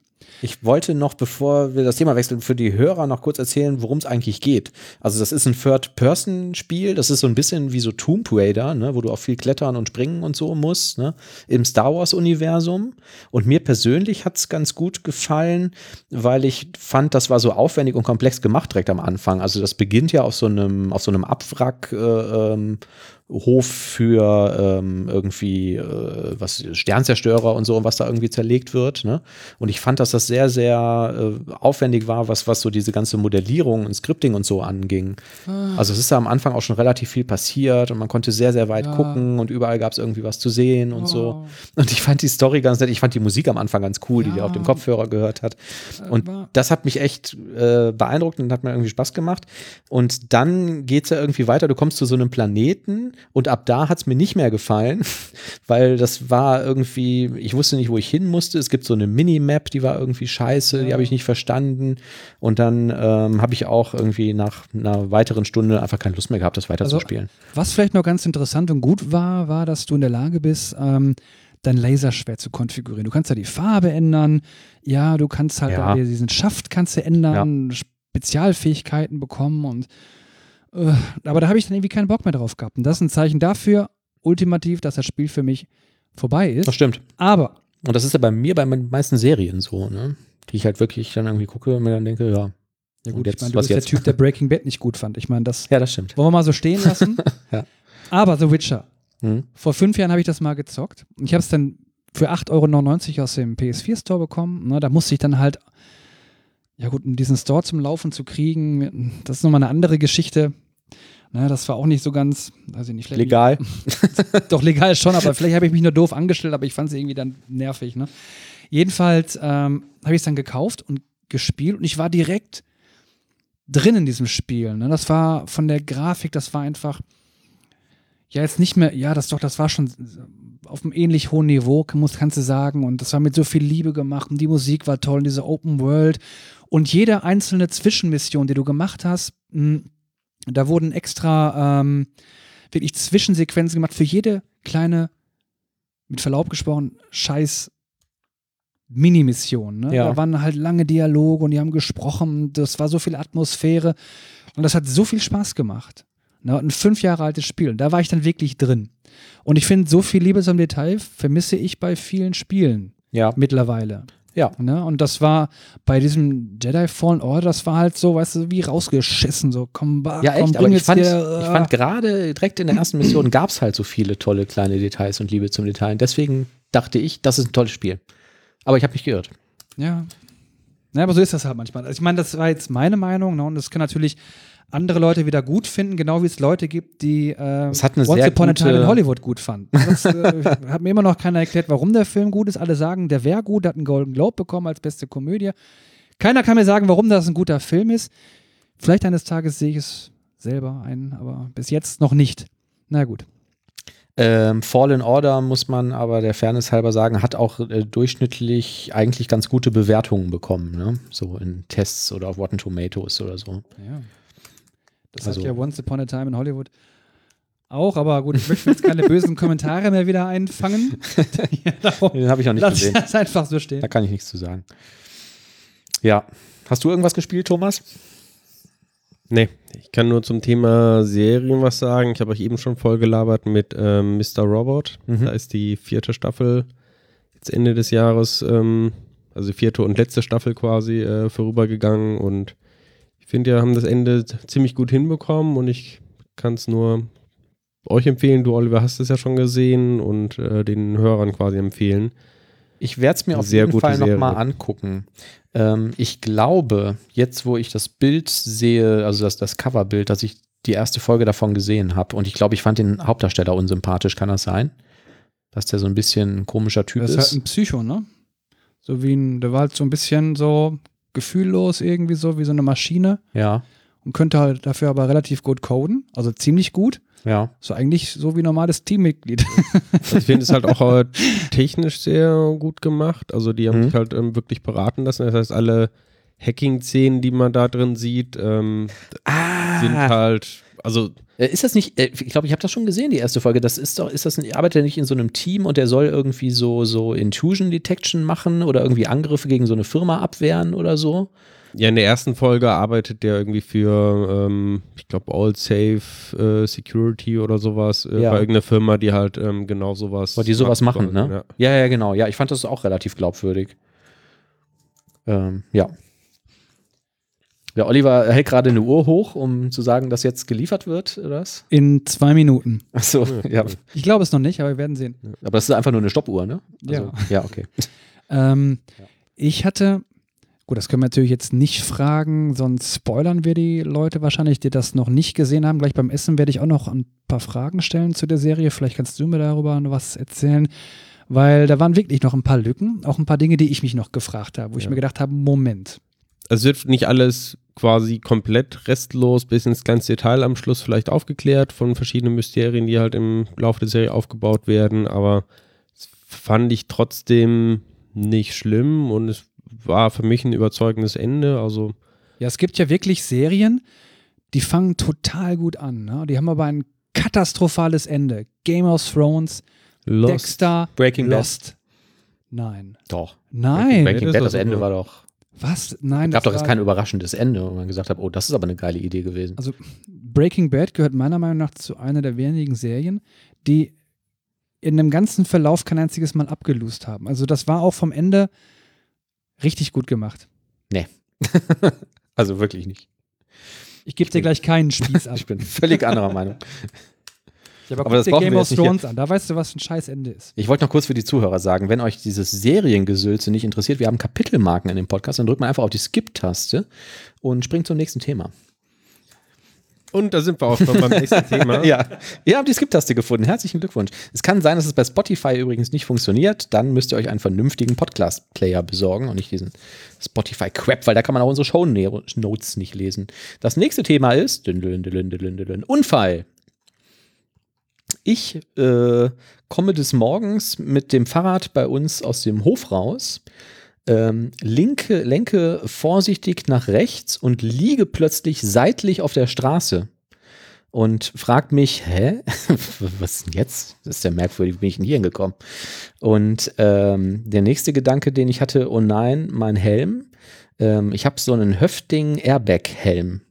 Ich wollte noch, bevor wir das Thema wechseln, für die Hörer noch kurz erzählen, worum es eigentlich geht. Also das ist ein Third-Person-Spiel, das ist so ein bisschen wie so Tomb Raider, ne, wo du auch viel klettern und springen und so musst, ne, im Star Wars-Universum. Und mir persönlich hat es ganz gut gefallen, weil ich fand, das war so aufwendig und komplex gemacht direkt am Anfang. Also das beginnt ja auf so einem, auf so einem Abwrack, äh, ähm, Hof für ähm, irgendwie äh, was Sternzerstörer und so und was da irgendwie zerlegt wird. Ne? Und ich fand, dass das sehr, sehr äh, aufwendig war, was, was so diese ganze Modellierung und Scripting und so anging. Also es ist da am Anfang auch schon relativ viel passiert und man konnte sehr, sehr weit Ja. gucken und überall gab es irgendwie was zu sehen und so. Oh. Und ich fand die Story ganz nett. Ich fand die Musik am Anfang ganz cool, die Ja. der auf dem Kopfhörer gehört hat. Und war- das hat mich echt äh, beeindruckt und hat mir irgendwie Spaß gemacht. Und dann geht es ja irgendwie weiter. Du kommst zu so einem Planeten und ab da hat es mir nicht mehr gefallen, weil das war irgendwie, ich wusste nicht, wo ich hin musste. Es gibt so eine Minimap, die war irgendwie scheiße, die habe ich nicht verstanden. Und dann ähm, habe ich auch irgendwie nach einer weiteren Stunde einfach keine Lust mehr gehabt, das weiterzuspielen. Was vielleicht noch ganz interessant und gut war, war, dass du in der Lage bist, ähm, dein Laserschwert zu konfigurieren. Du kannst ja die Farbe ändern. Ja, du kannst halt Ja. da diesen Schaft kannst du ändern, Spezialfähigkeiten bekommen und aber da habe ich dann irgendwie keinen Bock mehr drauf gehabt. Und das ist ein Zeichen dafür, ultimativ, dass das Spiel für mich vorbei ist. das stimmt. Aber Und das ist ja bei mir bei den meisten Serien so, ne? Die ich halt wirklich dann irgendwie gucke und mir dann denke, ja. ja gut, jetzt, ich meine, du was bist jetzt? der Typ, der Breaking Bad nicht gut fand. Ich meine, das Ja, das stimmt. wollen wir mal so stehen lassen. Ja. Aber The Witcher. Hm. Vor fünf Jahren habe ich das mal gezockt. Ich habe es dann für 8,99 Euro aus dem PS4 Store bekommen. Ne, da musste ich dann halt, ja gut, um diesen Store zum Laufen zu kriegen, das ist nochmal eine andere Geschichte. Ne, das war auch nicht so ganz, also nicht vielleicht Legal. doch legal schon, aber vielleicht habe ich mich nur doof angestellt, aber ich fand es irgendwie dann nervig. Ne? Jedenfalls ähm, habe ich es dann gekauft und gespielt und ich war direkt drin in diesem Spiel. Ne? Das war von der Grafik, das war einfach, ja, jetzt nicht mehr, ja, das doch, das war schon auf einem ähnlich hohen Niveau, muss, kannst du sagen. Und das war mit so viel Liebe gemacht und die Musik war toll, und diese Open World. Und jede einzelne Zwischenmission, die du gemacht hast, mh, da wurden extra ähm, wirklich Zwischensequenzen gemacht für jede kleine, mit Verlaub gesprochen, scheiß Minimission. Ne? Ja. Da waren halt lange Dialoge und die haben gesprochen. Das war so viel Atmosphäre. Und das hat so viel Spaß gemacht. Ne? Ein fünf Jahre altes Spiel. Und da war ich dann wirklich drin. Und ich finde, so viel Liebe zum Detail vermisse ich bei vielen Spielen Ja. mittlerweile. Ja. Ne? Und das war bei diesem Jedi Fallen Order, das war halt so, weißt du, wie rausgeschissen. So, komm, bah, Ja, komm, echt, aber bring ich jetzt fand, hier, ich äh, fand gerade direkt in der ersten Mission gab es halt so viele tolle kleine Details und Liebe zum Detail. Deswegen dachte ich, das ist ein tolles Spiel. Aber ich habe mich geirrt. Ja. Ja, aber so ist das halt manchmal. Also ich meine, das war jetzt meine Meinung, ne? und das können natürlich andere Leute wieder gut finden, genau wie es Leute gibt, die äh, Once Upon a Time in Hollywood gut fanden. Das äh, hat mir immer noch keiner erklärt, warum der Film gut ist. Alle sagen, der wäre gut, hat einen Golden Globe bekommen als beste Komödie. Keiner kann mir sagen, warum das ein guter Film ist. Vielleicht eines Tages sehe ich es selber ein, aber bis jetzt noch nicht. Na gut. Ähm, Fallen Order, muss man aber der Fairness halber sagen, hat auch äh, durchschnittlich eigentlich ganz gute Bewertungen bekommen. Ne? So in Tests oder auf Rotten Tomatoes oder so. Ja. Das Also- hat ja Once Upon a Time in Hollywood auch, aber gut, ich möchte jetzt keine bösen Kommentare mehr wieder einfangen. ja, Den habe ich noch nicht lass gesehen. das einfach so stehen. Da kann ich nichts zu sagen. Ja. Hast du irgendwas gespielt, Thomas? Nee, ich kann nur zum Thema Serien was sagen. Ich habe euch eben schon voll gelabert mit ähm, Mr. Robot. Mhm. Da ist die vierte Staffel jetzt Ende des Jahres, ähm, also die vierte und letzte Staffel quasi äh, vorübergegangen und finde, wir haben das Ende ziemlich gut hinbekommen und ich kann es nur euch empfehlen. Du, Oliver, hast es ja schon gesehen und äh, den Hörern quasi empfehlen. Ich werde es mir auf Sehr jeden Fall nochmal angucken. Ähm, ich glaube, jetzt wo ich das Bild sehe, also das, das Coverbild, dass ich die erste Folge davon gesehen habe und ich glaube, ich fand den Hauptdarsteller unsympathisch, kann das sein? Dass der so ein bisschen ein komischer Typ Das ist. ist halt ein Psycho, ne? So wie ein, der war halt so ein bisschen so gefühllos irgendwie so, wie so eine Maschine ja, und könnte halt dafür aber relativ gut coden, also ziemlich gut. ja. So eigentlich so wie normales Teammitglied. Also ich finde es halt auch äh, technisch sehr gut gemacht. Also die haben Mhm. sich halt ähm, wirklich beraten lassen. Das heißt, alle Hacking-Szenen, die man da drin sieht, ähm, sind Ah, halt, also ist das nicht, äh, ich glaube, ich habe das schon gesehen, die erste Folge. Das ist doch, ist das, ein- arbeitet er nicht in so einem Team und der soll irgendwie so, so Intrusion Detection machen oder irgendwie Angriffe gegen so eine Firma abwehren oder so? ja, in der ersten Folge arbeitet der irgendwie für, ähm, ich glaube, All Safe äh, Security oder sowas äh, Ja. bei irgendeiner Firma, die halt ähm, genau sowas Weil die sowas macht machen, ne? Ja. Ja. ja, genau. Ja, ich fand das auch relativ glaubwürdig. Ähm, ja. Der Oliver hält gerade eine Uhr hoch, um zu sagen, dass jetzt geliefert wird, oder was? In zwei Minuten. Achso, ja. Ich glaube es noch nicht, aber wir werden sehen. Aber das ist einfach nur eine Stoppuhr, ne? Ja. Ja, okay. Ähm, Ich hatte, gut, das können wir natürlich jetzt nicht fragen, sonst spoilern wir die Leute wahrscheinlich, die das noch nicht gesehen haben. Gleich beim Essen werde ich auch noch ein paar Fragen stellen zu der Serie. Vielleicht kannst du mir darüber noch was erzählen, weil da waren wirklich noch ein paar Lücken, auch ein paar Dinge, die ich mich noch gefragt habe, wo ich Ja. mir gedacht habe, Moment. Also es wird nicht alles quasi komplett restlos bis ins kleinste Detail am Schluss vielleicht aufgeklärt von verschiedenen Mysterien, die halt im Laufe der Serie aufgebaut werden, aber es fand ich trotzdem nicht schlimm und es war für mich ein überzeugendes Ende. Also Ja, es gibt ja wirklich Serien, die fangen total gut an. Ne? Die haben aber ein katastrophales Ende. Game of Thrones, Lost. Dexter, Breaking Bad. Lost. Nein. Doch. Nein. Breaking das Bad, das Ende super. war doch. Was? Nein. gab das doch jetzt kein überraschendes Ende, wo man gesagt hat, oh, das ist aber eine geile Idee gewesen. Also Breaking Bad gehört meiner Meinung nach zu einer der wenigen Serien, die in dem ganzen Verlauf kein einziges Mal abgelust haben. Also das war auch vom Ende richtig gut gemacht. also wirklich nicht. Ich gebe dir gleich keinen Spieß ab. Ich bin völlig anderer Meinung. Ja, aber, Aber guck das dir brauchen Game wir of Thrones an. Da weißt du, was ein scheiß Ende ist. Ich wollte noch kurz für die Zuhörer sagen, wenn euch dieses Seriengesülze nicht interessiert, wir haben Kapitelmarken in dem Podcast, dann drückt man einfach auf die Skip-Taste und springt zum nächsten Thema. Und da sind wir auch schon beim nächsten Thema. Ja, ihr habt die Skip-Taste gefunden. Herzlichen Glückwunsch. Es kann sein, dass es bei Spotify übrigens nicht funktioniert. Dann müsst ihr euch einen vernünftigen Podcast-Player besorgen und nicht diesen Spotify-Crap, weil da kann man auch unsere Show-Notes nicht lesen. Das nächste Thema ist dün, Ich äh, komme des Morgens mit dem Fahrrad bei uns aus dem Hof raus, ähm, linke, lenke vorsichtig nach rechts und liege plötzlich seitlich auf der Straße und fragt mich, hä, was denn jetzt? Das ist ja merkwürdig, wie bin ich denn hier hingekommen? Und ähm, der nächste Gedanke, den ich hatte, oh nein, mein Helm. Ähm, ich habe so einen Höfting Airbag-Helm.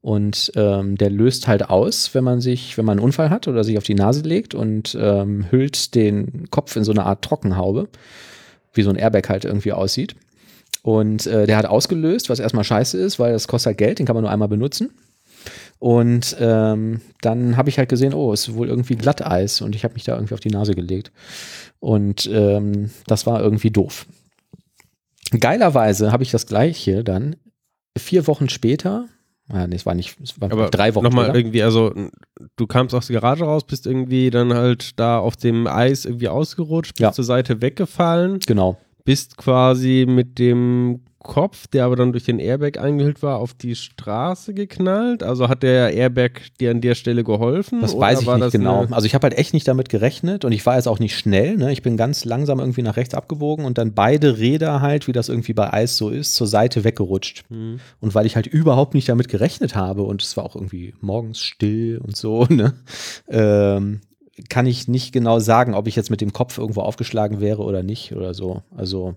Und ähm, der löst halt aus, wenn man sich, wenn man einen Unfall hat oder sich auf die Nase legt und ähm, hüllt den Kopf in so eine Art Trockenhaube, wie so ein Airbag halt irgendwie aussieht. Und äh, der hat ausgelöst, was erstmal scheiße ist, weil das kostet halt Geld, den kann man nur einmal benutzen. Und ähm, dann habe ich halt gesehen, oh, es ist wohl irgendwie Glatteis und ich habe mich da irgendwie auf die Nase gelegt. Und ähm, das war irgendwie doof. Geilerweise habe ich das gleiche dann vier Wochen später, ja, nee, es war nicht, es war Aber drei Wochen nochmal irgendwie, also du kamst aus der Garage raus, bist irgendwie dann halt da auf dem Eis irgendwie ausgerutscht, bist Ja. zur Seite weggefallen, Genau. bist quasi mit dem Kopf, der aber dann durch den Airbag eingehüllt war, auf die Straße geknallt. Also hat der Airbag dir an der Stelle geholfen? Das weiß ich nicht genau. Also ich habe halt echt nicht damit gerechnet und ich war jetzt auch nicht schnell. Ne? Ich bin ganz langsam irgendwie nach rechts abgebogen und dann beide Räder halt, wie das irgendwie bei Eis so ist, zur Seite weggerutscht. Hm. Und weil ich halt überhaupt nicht damit gerechnet habe und es war auch irgendwie morgens still und so, ne, ähm, kann ich nicht genau sagen, ob ich jetzt mit dem Kopf irgendwo aufgeschlagen wäre oder nicht oder so. Also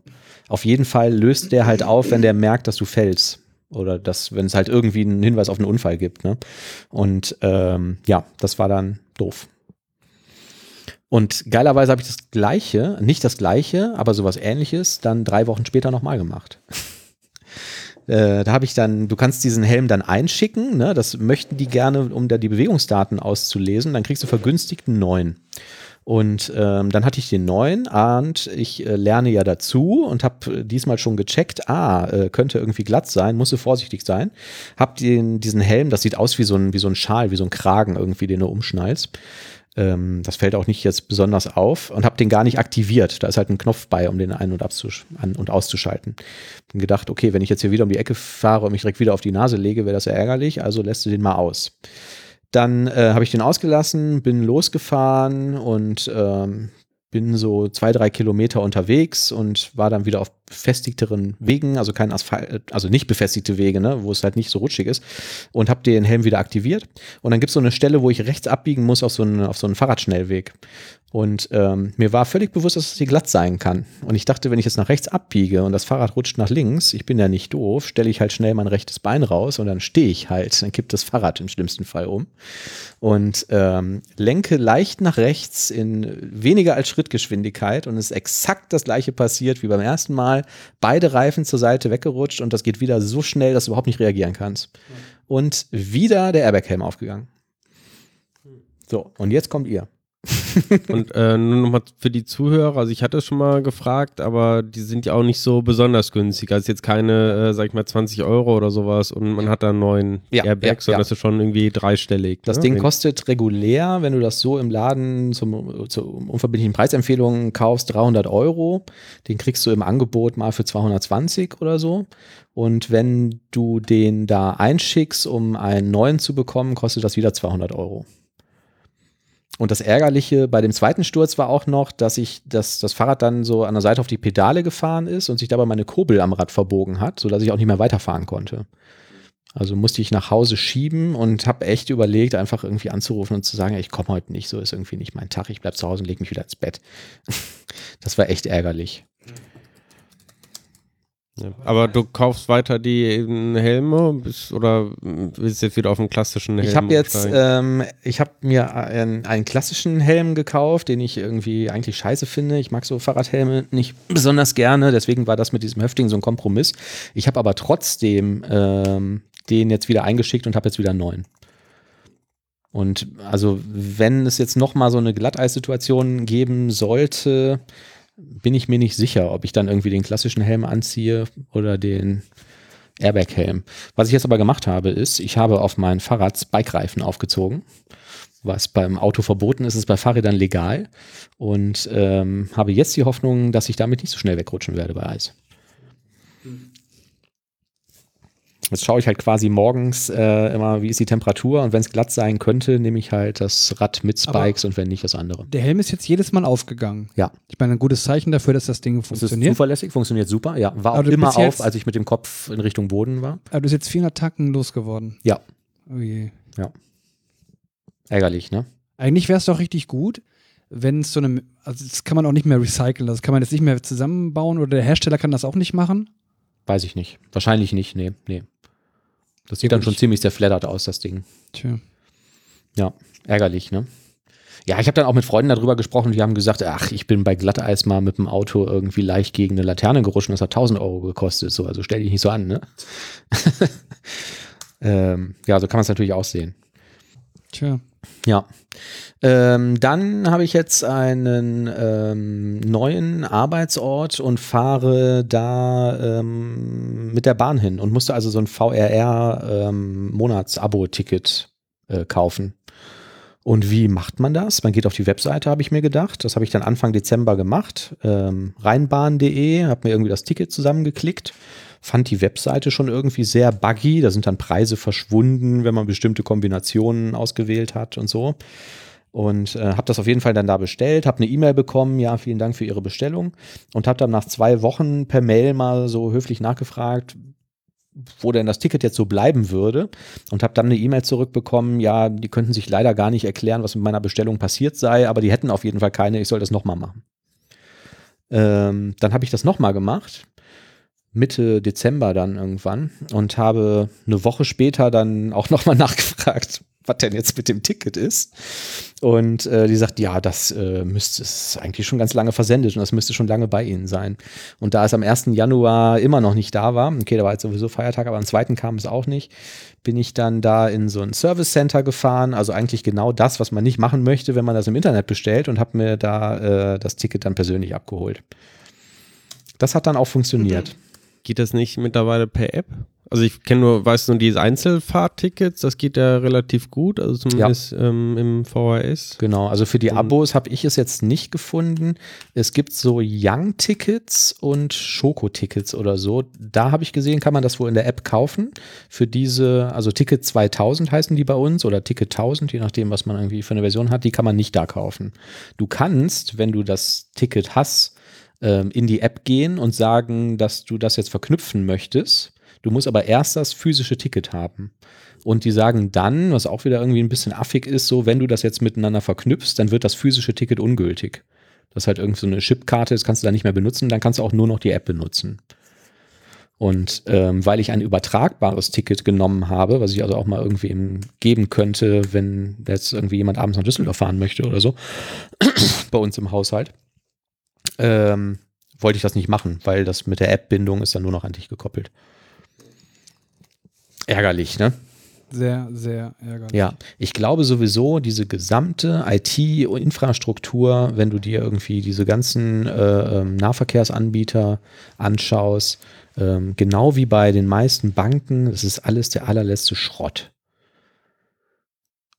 auf jeden Fall löst der halt auf, wenn der merkt, dass du fällst. Oder dass, wenn es halt irgendwie einen Hinweis auf einen Unfall gibt. Ne? Und ähm, ja, das war dann doof. Und geilerweise habe ich das Gleiche, nicht das Gleiche, aber sowas ähnliches, dann drei Wochen später nochmal gemacht. Äh, da habe ich dann, du kannst diesen Helm dann einschicken, ne? das möchten die gerne, um da die Bewegungsdaten auszulesen, dann kriegst du vergünstigten neuen. Und ähm, dann hatte ich den neuen und ich äh, lerne ja dazu und habe diesmal schon gecheckt, ah, äh, könnte irgendwie glatt sein, musste vorsichtig sein. Hab den, diesen Helm, das sieht aus wie so, ein, wie so ein Schal, wie so ein Kragen irgendwie, den du umschnallst. Ähm, das fällt auch nicht jetzt besonders auf und habe den gar nicht aktiviert. Da ist halt ein Knopf bei, um den ein- und, an und auszuschalten. Bin gedacht, okay, wenn ich jetzt hier wieder um die Ecke fahre und mich direkt wieder auf die Nase lege, wäre das ja ärgerlich, also lässt du den mal aus. Dann äh, habe ich den ausgelassen, bin losgefahren und ähm, bin so zwei, drei Kilometer unterwegs und war dann wieder auf befestigteren Wegen, also kein Asphalt, also nicht befestigte Wege, ne, wo es halt nicht so rutschig ist und habe den Helm wieder aktiviert. Und dann gibt es so eine Stelle, wo ich rechts abbiegen muss auf so einen, auf so einen Fahrradschnellweg. Und ähm, mir war völlig bewusst, dass es hier glatt sein kann. Und ich dachte, wenn ich jetzt nach rechts abbiege und das Fahrrad rutscht nach links, ich bin ja nicht doof, stelle ich halt schnell mein rechtes Bein raus und dann stehe ich halt. Dann kippt das Fahrrad im schlimmsten Fall um. Und ähm, lenke leicht nach rechts in weniger als Schrittgeschwindigkeit und es ist exakt das gleiche passiert wie beim ersten Mal. Beide Reifen zur Seite weggerutscht und das geht wieder so schnell, dass du überhaupt nicht reagieren kannst. Und wieder der Airbag-Helm aufgegangen. So, und jetzt kommt ihr. Und äh, nur nochmal für die Zuhörer, also ich hatte es schon mal gefragt, aber die sind ja auch nicht so besonders günstig. Also jetzt keine, äh, sag ich mal, 20 Euro oder sowas und man hat da einen neuen Ja, Airbag, ja, sondern ja. das ist schon irgendwie dreistellig. Das ne? Ding kostet regulär, wenn du das so im Laden zum, zur unverbindlichen Preisempfehlungen kaufst, 300 Euro. Den kriegst du im Angebot mal für 220 oder so. Und wenn du den da einschickst, um einen neuen zu bekommen, kostet das wieder 200 Euro. Und das Ärgerliche bei dem zweiten Sturz war auch noch, dass ich das, das Fahrrad dann so an der Seite auf die Pedale gefahren ist und sich dabei meine Kurbel am Rad verbogen hat, sodass ich auch nicht mehr weiterfahren konnte. Also musste ich nach Hause schieben und habe echt überlegt, einfach irgendwie anzurufen und zu sagen, ich komme heute nicht, so ist irgendwie nicht mein Tag, ich bleib zu Hause und lege mich wieder ins Bett. Das war echt ärgerlich. Ja. Aber du kaufst weiter die ähm, Helme bis, oder willst du jetzt wieder auf den klassischen Helm Ich habe jetzt, ähm, ich habe mir einen, einen klassischen Helm gekauft, den ich irgendwie eigentlich scheiße finde. Ich mag so Fahrradhelme nicht besonders gerne, deswegen war das mit diesem Höfting so ein Kompromiss. Ich habe aber trotzdem ähm, den jetzt wieder eingeschickt und habe jetzt wieder einen neuen. Und also, wenn es jetzt nochmal so eine Glatteissituation geben sollte, bin ich mir nicht sicher, ob ich dann irgendwie den klassischen Helm anziehe oder den Airbag-Helm. Was ich jetzt aber gemacht habe, ist, ich habe auf mein Fahrrad Bike-Reifen aufgezogen. Was beim Auto verboten ist, ist bei Fahrrädern legal. Und ähm, habe jetzt die Hoffnung, dass ich damit nicht so schnell wegrutschen werde bei Eis. Jetzt schaue ich halt quasi morgens äh, immer, wie ist die Temperatur und wenn es glatt sein könnte, nehme ich halt das Rad mit Spikes und wenn nicht, das andere. Der Helm ist jetzt jedes Mal aufgegangen. Ja. Ich meine, ein gutes Zeichen dafür, dass das Ding Das ist funktioniert. zuverlässig, funktioniert super. Ja, war Aber auch immer auf, als ich mit dem Kopf in Richtung Boden war. Aber du bist jetzt 400 Tacken losgeworden. Ja, Oh je. ärgerlich, ne? Eigentlich wäre es doch richtig gut, wenn es so eine, also das kann man auch nicht mehr recyceln, das kann man jetzt nicht mehr zusammenbauen oder der Hersteller kann das auch nicht machen. Weiß ich nicht. Wahrscheinlich nicht, nee, nee. Das sieht dann schon ziemlich zerfleddert aus, das Ding. Tja. Ja, ärgerlich, ne? Ja, ich habe dann auch mit Freunden darüber gesprochen, die haben gesagt, ach, ich bin bei Glatteis mal mit dem Auto irgendwie leicht gegen eine Laterne gerutscht und das hat 1000 Euro gekostet, so, also stell dich nicht so an, ne? ähm, ja, so kann man es natürlich auch sehen. Tja. Ja. Ähm, dann habe ich jetzt einen ähm, neuen Arbeitsort und fahre da ähm, mit der Bahn hin und musste also so ein VRR-Monats-Abo-Ticket äh, kaufen. Und wie macht man das? Man geht auf die Webseite, habe ich mir gedacht. Das habe ich dann Anfang Dezember gemacht. Ähm, Rheinbahn.de, habe mir irgendwie das Ticket zusammengeklickt. Fand die Webseite schon irgendwie sehr buggy. Da sind dann Preise verschwunden, wenn man bestimmte Kombinationen ausgewählt hat und so. Und äh, habe das auf jeden Fall dann da bestellt, habe eine E-Mail bekommen, ja, vielen Dank für Ihre Bestellung. Und habe dann nach zwei Wochen per Mail mal so höflich nachgefragt, wo denn das Ticket jetzt so bleiben würde. Und habe dann eine E-Mail zurückbekommen, ja, die könnten sich leider gar nicht erklären, was mit meiner Bestellung passiert sei, aber die hätten auf jeden Fall keine, ich soll das nochmal machen. Ähm, dann habe ich das nochmal gemacht. Mitte Dezember dann irgendwann und habe eine Woche später dann auch nochmal nachgefragt, was denn jetzt mit dem Ticket ist. Und äh, die sagt, ja, das äh, müsste es eigentlich schon ganz lange versendet und das müsste schon lange bei Ihnen sein. Und da es am 1. Januar immer noch nicht da war, okay, da war jetzt sowieso Feiertag, aber am 2. kam es auch nicht, bin ich dann da in so ein Service Center gefahren, also eigentlich genau das, was man nicht machen möchte, wenn man das im Internet bestellt und habe mir da äh, das Ticket dann persönlich abgeholt. Das hat dann auch funktioniert. Geht das nicht mittlerweile per App? Also ich kenne nur, weißt du, diese Einzelfahrttickets, das geht ja relativ gut, also zumindest ähm, im VHS. Genau, also für die Abos habe ich es jetzt nicht gefunden. Es gibt so Young-Tickets und Schoko-Tickets oder so. Da habe ich gesehen, kann man das wohl in der App kaufen. Für diese, also Ticket 2000 heißen die bei uns oder Ticket 1000, je nachdem, was man irgendwie für eine Version hat, die kann man nicht da kaufen. Du kannst, wenn du das Ticket hast, ähm, in die App gehen und sagen, dass du das jetzt verknüpfen möchtest. Du musst aber erst das physische Ticket haben. Und die sagen dann, was auch wieder irgendwie ein bisschen affig ist, so, wenn du das jetzt miteinander verknüpfst, dann wird das physische Ticket ungültig. Das ist halt irgend so eine Chipkarte, das kannst du da nicht mehr benutzen, dann kannst du auch nur noch die App benutzen. Und ähm, weil ich ein übertragbares Ticket genommen habe, was ich also auch mal irgendwie geben könnte, wenn jetzt irgendwie jemand abends nach Düsseldorf fahren möchte oder so, bei uns im Haushalt, ähm, wollte ich das nicht machen, weil das mit der App-Bindung ist dann nur noch an dich gekoppelt. Ärgerlich, ne? Sehr, sehr ärgerlich. Ja, ich glaube sowieso, diese gesamte IT-Infrastruktur, wenn du dir irgendwie diese ganzen äh, ähm, Nahverkehrsanbieter anschaust, ähm, genau wie bei den meisten Banken, das ist alles der allerletzte Schrott.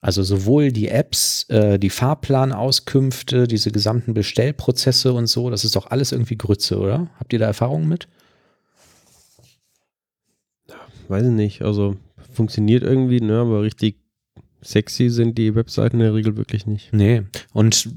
Also sowohl die Apps, äh, die Fahrplanauskünfte, diese gesamten Bestellprozesse und so, das ist doch alles irgendwie Grütze, oder? Habt ihr da Erfahrungen mit? Weiß ich nicht, also funktioniert irgendwie, ne, aber richtig sexy sind die Webseiten in der Regel wirklich nicht. Nee. Und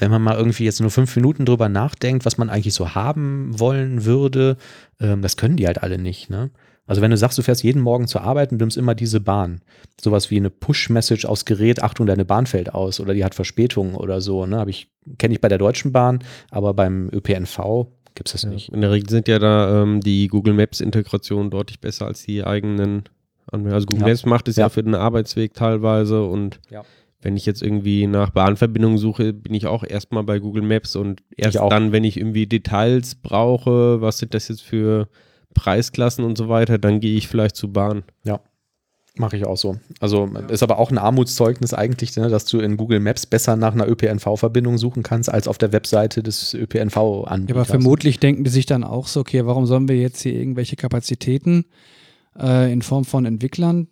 wenn man mal irgendwie jetzt nur fünf Minuten drüber nachdenkt, was man eigentlich so haben wollen würde, ähm, das können die halt alle nicht, ne? Also wenn du sagst, du fährst jeden Morgen zur Arbeit und nimmst immer diese Bahn, sowas wie eine Push-Message aufs Gerät, Achtung, deine Bahn fällt aus oder die hat Verspätung oder so, ne? Hab ich, kenne ich bei der Deutschen Bahn, aber beim ÖPNV gibt es das nicht. In der Regel sind ja da ähm, die Google Maps Integrationen deutlich besser als die eigenen Anwendungen. Also Google Ja. Maps macht es ja. Ja. für den Arbeitsweg teilweise und Ja. wenn ich jetzt irgendwie nach Bahnverbindungen suche, bin ich auch erstmal bei Google Maps und erst dann, wenn ich irgendwie Details brauche, was sind das jetzt für Preisklassen und so weiter, dann gehe ich vielleicht zu Bahn. Mache ich auch so. Also ist aber auch ein Armutszeugnis eigentlich, ne, dass du in Google Maps besser nach einer ÖPNV-Verbindung suchen kannst, als auf der Webseite des Ja, ÖPNV-Anbieters. aber vermutlich denken die sich dann auch so, okay, warum sollen wir jetzt hier irgendwelche Kapazitäten äh, in Form von Entwicklern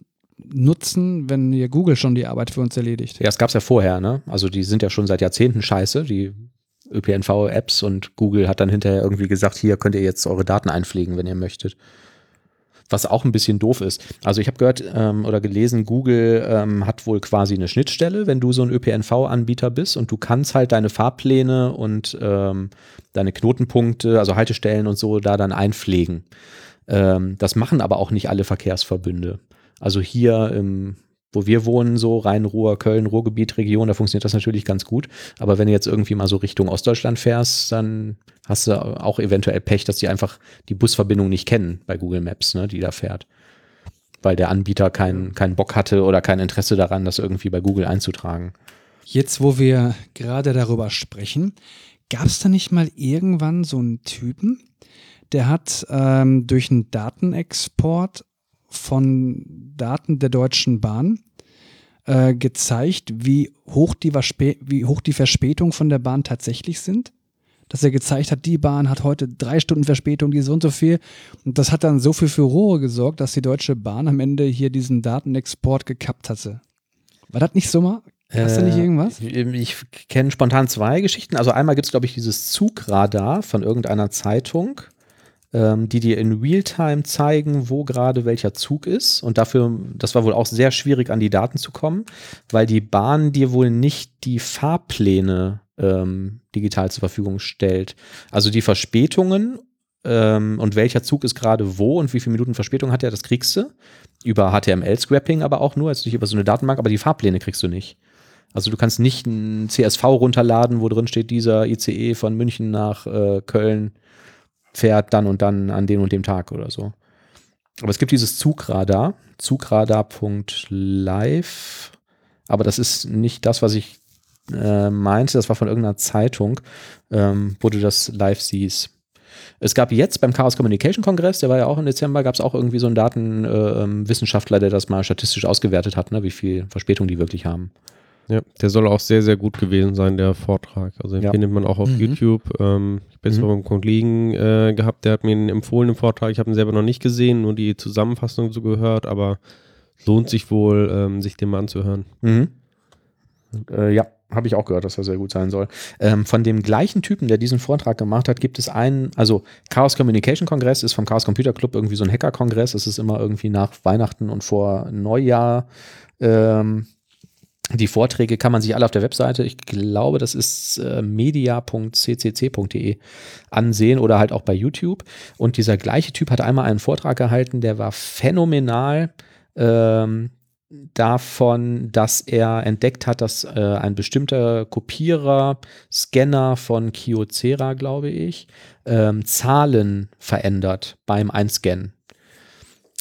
nutzen, wenn hier Google schon die Arbeit für uns erledigt? Ja, das gab es ja vorher, ne? Also die sind ja schon seit Jahrzehnten scheiße, die ÖPNV-Apps und Google hat dann hinterher irgendwie gesagt, hier könnt ihr jetzt eure Daten einpflegen, wenn ihr möchtet. Was auch ein bisschen doof ist. Also ich habe gehört ähm, oder gelesen, Google ähm, hat wohl quasi eine Schnittstelle, wenn du so ein ÖPNV-Anbieter bist und du kannst halt deine Fahrpläne und ähm, deine Knotenpunkte, also Haltestellen und so, da dann einpflegen. Ähm, das machen aber auch nicht alle Verkehrsverbünde. Also hier im wo wir wohnen, so Rhein-Ruhr, Köln, Ruhrgebiet, Region, da funktioniert das natürlich ganz gut. Aber wenn du jetzt irgendwie mal so Richtung Ostdeutschland fährst, dann hast du auch eventuell Pech, dass die einfach die Busverbindung nicht kennen bei Google Maps, ne, die da fährt. Weil der Anbieter keinen keinen Bock hatte oder kein Interesse daran, das irgendwie bei Google einzutragen. Jetzt, wo wir gerade darüber sprechen, gab es da nicht mal irgendwann so einen Typen, der hat ähm, durch einen Datenexport von Daten der Deutschen Bahn äh, gezeigt, wie hoch, die, Verspe- wie hoch die Verspätungen von der Bahn tatsächlich sind. Dass er gezeigt hat, die Bahn hat heute drei Stunden Verspätung, die so und so viel. Und das hat dann so viel Furore gesorgt, dass die Deutsche Bahn am Ende hier diesen Datenexport gekappt hatte. War das nicht so mal? Hast du nicht Äh, irgendwas? Ich kenne spontan zwei Geschichten. Also einmal gibt es, glaube ich, dieses Zugradar von irgendeiner Zeitung, ähm, die dir in Realtime zeigen, wo gerade welcher Zug ist. Und dafür, das war wohl auch sehr schwierig, an die Daten zu kommen, weil die Bahn dir wohl nicht die Fahrpläne ähm, digital zur Verfügung stellt. Also die Verspätungen ähm, und welcher Zug ist gerade wo und wie viele Minuten Verspätung hat er, das kriegst du. Über HTML-Scrapping aber auch nur, also nicht über so eine Datenbank, aber die Fahrpläne kriegst du nicht. Also du kannst nicht ein CSV runterladen, wo drin steht, dieser ICE von München nach äh, Köln fährt dann und dann an dem und dem Tag oder so. Aber es gibt dieses Zugradar, zugradar.live, aber das ist nicht das, was ich äh, meinte, das war von irgendeiner Zeitung, ähm, wo du das live siehst. Es gab jetzt beim Chaos Communication Kongress, der war ja auch im Dezember, gab es auch irgendwie so einen Datenwissenschaftler, der das mal statistisch ausgewertet hat, ne, wie viel Verspätung die wirklich haben. Ja, der soll auch sehr, sehr gut gewesen sein, der Vortrag. Also den Ja. findet man auch auf Mhm. YouTube. Ähm, ich bin es Mhm. beim Kollegen äh, gehabt, der hat mir einen empfohlenen Vortrag. Ich habe ihn selber noch nicht gesehen, nur die Zusammenfassung so gehört, aber lohnt sich wohl, ähm, sich den mal anzuhören. Mhm. Äh, ja, habe ich auch gehört, dass er sehr gut sein soll. Ähm, von dem gleichen Typen, der diesen Vortrag gemacht hat, gibt es einen, also Chaos Communication Kongress ist vom Chaos Computer Club irgendwie so ein Hacker-Kongress. Es ist immer irgendwie nach Weihnachten und vor Neujahr. Ähm, die Vorträge kann man sich alle auf der Webseite, ich glaube, das ist äh, media.ccc.de ansehen oder halt auch bei YouTube. Und dieser gleiche Typ hat einmal einen Vortrag gehalten, der war phänomenal. Ähm, davon, dass er entdeckt hat, dass äh, ein bestimmter Kopierer, Scanner von Kyocera, glaube ich, ähm, Zahlen verändert beim Einscannen.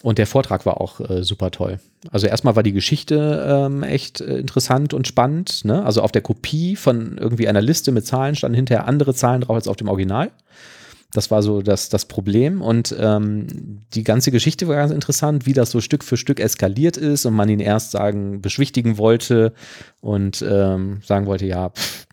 Und der Vortrag war auch äh, super toll. Also erstmal war die Geschichte ähm, echt äh, interessant und spannend. Ne? Also auf der Kopie von irgendwie einer Liste mit Zahlen standen hinterher andere Zahlen drauf als auf dem Original. Das war so das, das Problem. Und ähm, die ganze Geschichte war ganz interessant, wie das so Stück für Stück eskaliert ist und man ihn erst sagen, beschwichtigen wollte und ähm, sagen wollte, ja, pff,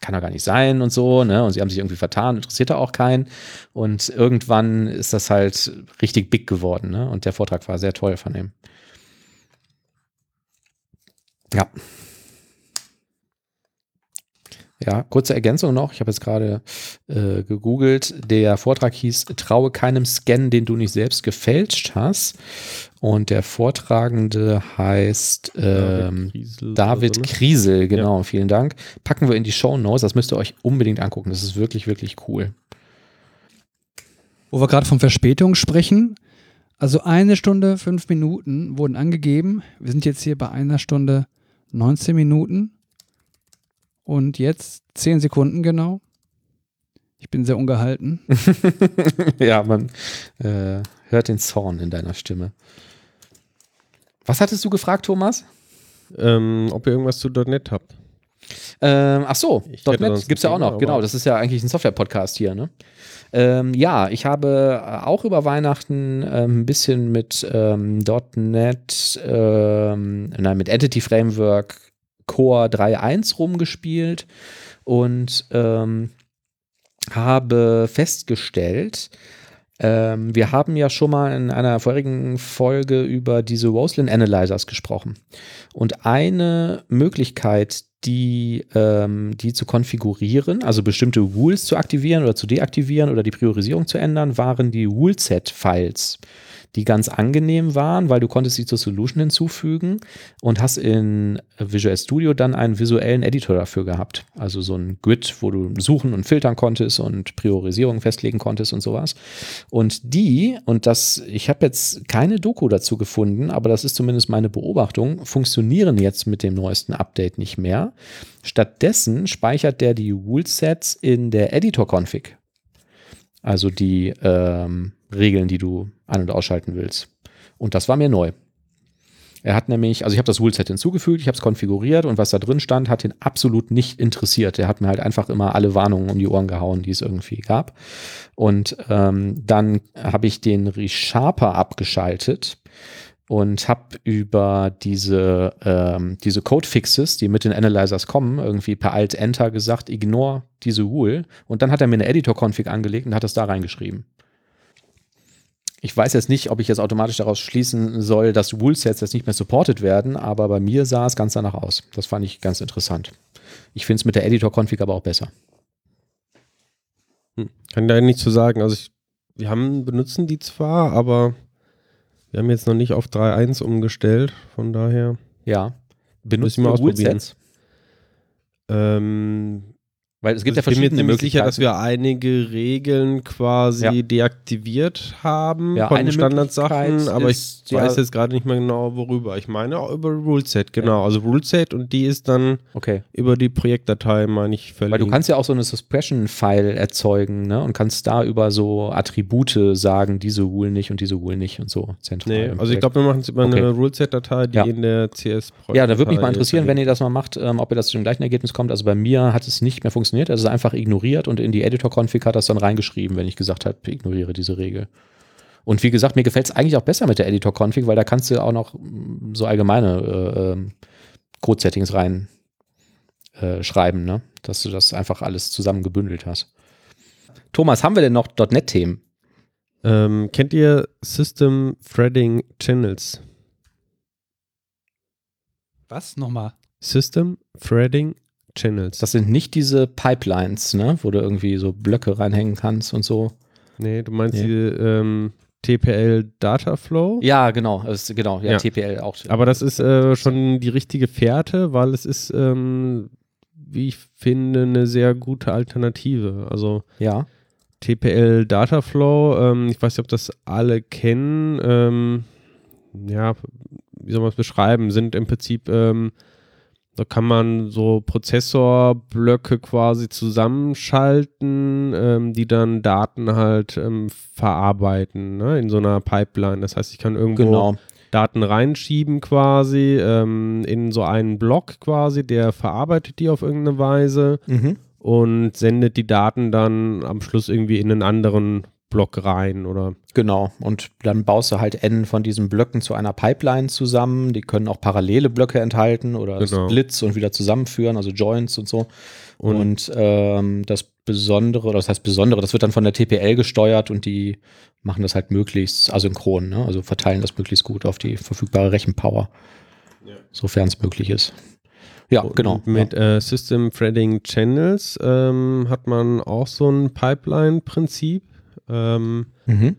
kann doch gar nicht sein und so, ne? Und sie haben sich irgendwie vertan, interessiert da auch keinen. Und irgendwann ist das halt richtig big geworden, ne? Und der Vortrag war sehr toll von ihm. Ja. Ja, kurze Ergänzung noch. Ich habe jetzt gerade äh, gegoogelt. Der Vortrag hieß Traue keinem Scan, den du nicht selbst gefälscht hast. Und der Vortragende heißt ähm, Kriesel David oder so, ne? Kriesel, genau, vielen Dank. Packen wir in die Show Notes, das müsst ihr euch unbedingt angucken. Das ist wirklich, wirklich cool. Wo wir gerade von Verspätung sprechen. Also eine Stunde, fünf Minuten wurden angegeben. Wir sind jetzt hier bei einer Stunde 19 Minuten. Und jetzt 10 Sekunden genau. Ich bin sehr ungehalten. ja, man äh, hört den Zorn in deiner Stimme. Was hattest du gefragt, Thomas? Ähm, ob ihr irgendwas zu .NET habt. Ähm, ach so, Ich .NET gibt es ja auch noch. Genau, das ist ja eigentlich ein Software-Podcast hier. Ne? Ähm, ja, ich habe äh, auch über Weihnachten ähm, ein bisschen mit ähm, .NET, ähm, nein, mit Entity Framework Core 3.1 rumgespielt und ähm, habe festgestellt, wir haben ja schon mal in einer vorigen Folge über diese Roslyn Analyzers gesprochen. Und eine Möglichkeit, die, ähm, die zu konfigurieren, also bestimmte Rules zu aktivieren oder zu deaktivieren oder die Priorisierung zu ändern, waren die Rule-Set-Files, die ganz angenehm waren, weil du konntest sie zur Solution hinzufügen und hast in Visual Studio dann einen visuellen Editor dafür gehabt. Also so ein Grid, wo du suchen und filtern konntest und Priorisierung festlegen konntest und sowas. Und die, und das, ich habe jetzt keine Doku dazu gefunden, aber das ist zumindest meine Beobachtung, funktionieren jetzt mit dem neuesten Update nicht mehr. Stattdessen speichert der die Rule-Sets in der Editor-Config. Also die ähm, Regeln, die du an- und ausschalten willst. Und das war mir neu. Er hat nämlich, also ich habe das Rule-Set hinzugefügt, ich habe es konfiguriert und was da drin stand, hat ihn absolut nicht interessiert. Er hat mir halt einfach immer alle Warnungen um die Ohren gehauen, die es irgendwie gab. Und ähm, dann habe ich den Resharper abgeschaltet und habe über diese, ähm, diese Code-Fixes, die mit den Analyzers kommen, irgendwie per Alt-Enter gesagt, ignore diese Rule. Und dann hat er mir eine Editor-Config angelegt und hat das da reingeschrieben. Ich weiß jetzt nicht, ob ich jetzt automatisch daraus schließen soll, dass Rule-Sets jetzt nicht mehr supported werden, aber bei mir sah es ganz danach aus. Das fand ich ganz interessant. Ich finde es mit der Editor-Config aber auch besser. Kann da nicht zu sagen. Also ich, wir haben, benutzen die zwar, aber wir haben jetzt noch nicht auf 3.1 umgestellt. Von daher. Ja. Benutzt Müssen wir. Rule-Sets? Ähm, Weil es gibt also ja ich bin mir verschiedene ziemlich sicher, dass Möglichkeiten. wir einige Regeln quasi Ja. deaktiviert haben Ja, von den Standardsachen, aber ich ja- weiß jetzt gerade nicht mehr genau, worüber. Ich meine auch über Ruleset, genau. Also Ruleset und die ist dann Okay. über die Projektdatei, meine ich, Weil verlinkt. du kannst ja auch so eine Suppression-File erzeugen, ne? Und kannst da über so Attribute sagen, diese Rule nicht und diese Rule nicht und so zentral. Nee, also ich glaube, wir machen es über Okay. eine Ruleset-Datei, die in der cs Ja, da würde mich mal interessieren, wenn ihr ihr das mal macht, ähm, ob ihr das zu dem gleichen Ergebnis kommt. Also bei mir hat es nicht mehr funktioniert. Also es ist einfach ignoriert und in die Editor-Config hat das dann reingeschrieben, wenn ich gesagt habe, ignoriere diese Regel. Und wie gesagt, mir gefällt es eigentlich auch besser mit der Editor-Config, weil da kannst du auch noch mm, so allgemeine äh, ähm, Code-Settings rein äh, schreiben, ne? dass du das einfach alles zusammen gebündelt hast. Thomas, haben wir denn noch .NET-Themen? Ähm, kennt ihr System Threading Channels? Was? Nochmal. System Threading Channels. Das sind nicht diese Pipelines, ne? wo du irgendwie so Blöcke reinhängen kannst und so. nee, du meinst Nee. die ähm, TPL Data Flow? Ja, genau, es, genau, ja, Ja. TPL auch. Aber das ist äh, schon die richtige Fährte, weil es ist, ähm, wie ich finde, eine sehr gute Alternative. Also ja. TPL Dataflow, ähm, ich weiß nicht, ob das alle kennen, ähm, ja, wie soll man es beschreiben, sind im Prinzip, ähm, da kann man so Prozessorblöcke quasi zusammenschalten, ähm, die dann Daten halt ähm, verarbeiten, ne, in so einer Pipeline. Das heißt, ich kann irgendwo Genau. Daten reinschieben quasi ähm, in so einen Block quasi, der verarbeitet die auf irgendeine Weise Mhm. und sendet die Daten dann am Schluss irgendwie in einen anderen Block rein oder Genau. Und dann baust du halt N von diesen Blöcken zu einer Pipeline zusammen. Die können auch parallele Blöcke enthalten oder Genau. Splits und wieder zusammenführen, also Joints und so. Und, ähm, das Besondere, oder das heißt Besondere, das wird dann von der TPL gesteuert und die machen das halt möglichst asynchron, ne? also verteilen das möglichst gut auf die verfügbare Rechenpower, sofern es möglich ist. Ja, genau. Und mit äh, System Threading Channels ähm, hat man auch so ein Pipeline-Prinzip. Ähm, Mhm.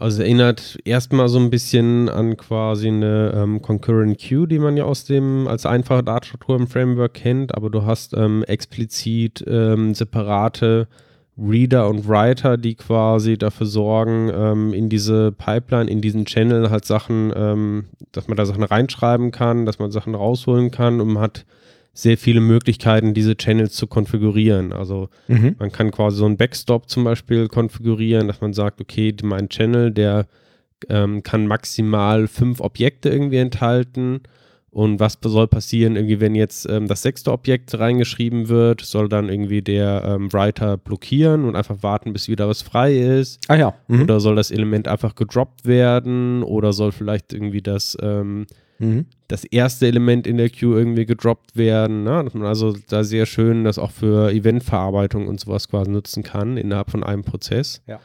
Also erinnert erstmal so ein bisschen an quasi eine ähm, Concurrent Queue, die man ja aus dem als einfache Datenstruktur im Framework kennt, aber du hast ähm, explizit ähm, separate Reader und Writer, die quasi dafür sorgen, ähm, in diese Pipeline, in diesen Channel halt Sachen, ähm, dass man da Sachen reinschreiben kann, dass man Sachen rausholen kann und man hat sehr viele Möglichkeiten, diese Channels zu konfigurieren. Also Mhm. man kann quasi so einen Backstop zum Beispiel konfigurieren, dass man sagt, okay, mein Channel, der ähm, kann maximal fünf Objekte irgendwie enthalten Und was soll passieren, irgendwie, wenn jetzt ähm, das sechste Objekt reingeschrieben wird, soll dann irgendwie der ähm, Writer blockieren und einfach warten, bis wieder was frei ist? Ah ja. Mhm. Oder soll das Element einfach gedroppt werden? Oder soll vielleicht irgendwie das, ähm, Mhm. das erste Element in der Queue irgendwie gedroppt werden? Ne? Dass man also da sehr schön das auch für Eventverarbeitung und sowas quasi nutzen kann innerhalb von einem Prozess. Ja.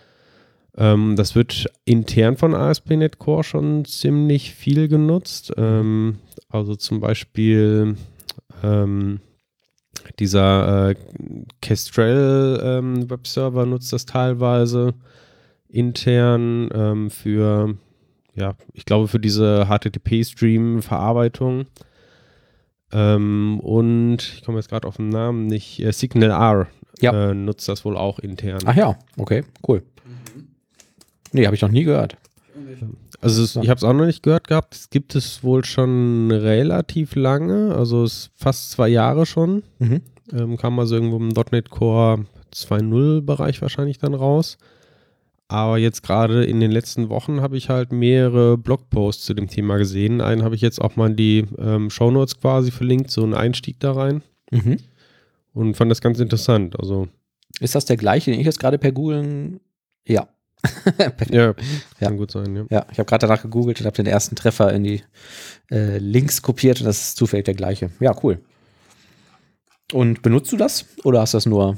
Ähm, das wird intern von ASP.NET Core schon ziemlich viel genutzt. Ähm, also zum Beispiel ähm, dieser äh, Kestrel ähm, Webserver nutzt das teilweise intern ähm, für, ja, ich glaube für diese HTTP-Stream-Verarbeitung. Ähm, und ich komme jetzt gerade auf den Namen nicht, äh, Signal R Ja. äh, nutzt das wohl auch intern. Ach ja, okay, cool. Nee, habe ich noch nie gehört. Also es, ich habe es auch noch nicht gehört gehabt. Es gibt es wohl schon relativ lange, also es ist fast zwei Jahre schon. Mhm. Ähm, kam also irgendwo im .NET Core 2.0 Bereich wahrscheinlich dann raus. Aber jetzt gerade in den letzten Wochen habe ich halt mehrere Blogposts zu dem Thema gesehen. Einen habe ich jetzt auch mal in die ähm, Shownotes quasi verlinkt, so einen Einstieg da rein. Mhm. Und fand das ganz interessant. Also, Ist das der gleiche, den ich jetzt gerade per Googlen? Ja. ja, Ja. kann gut sein, ja. Ja, ich habe gerade danach gegoogelt und habe den ersten Treffer in die äh, Links kopiert und das ist zufällig der gleiche. Ja, cool. Und benutzt du das oder hast du das nur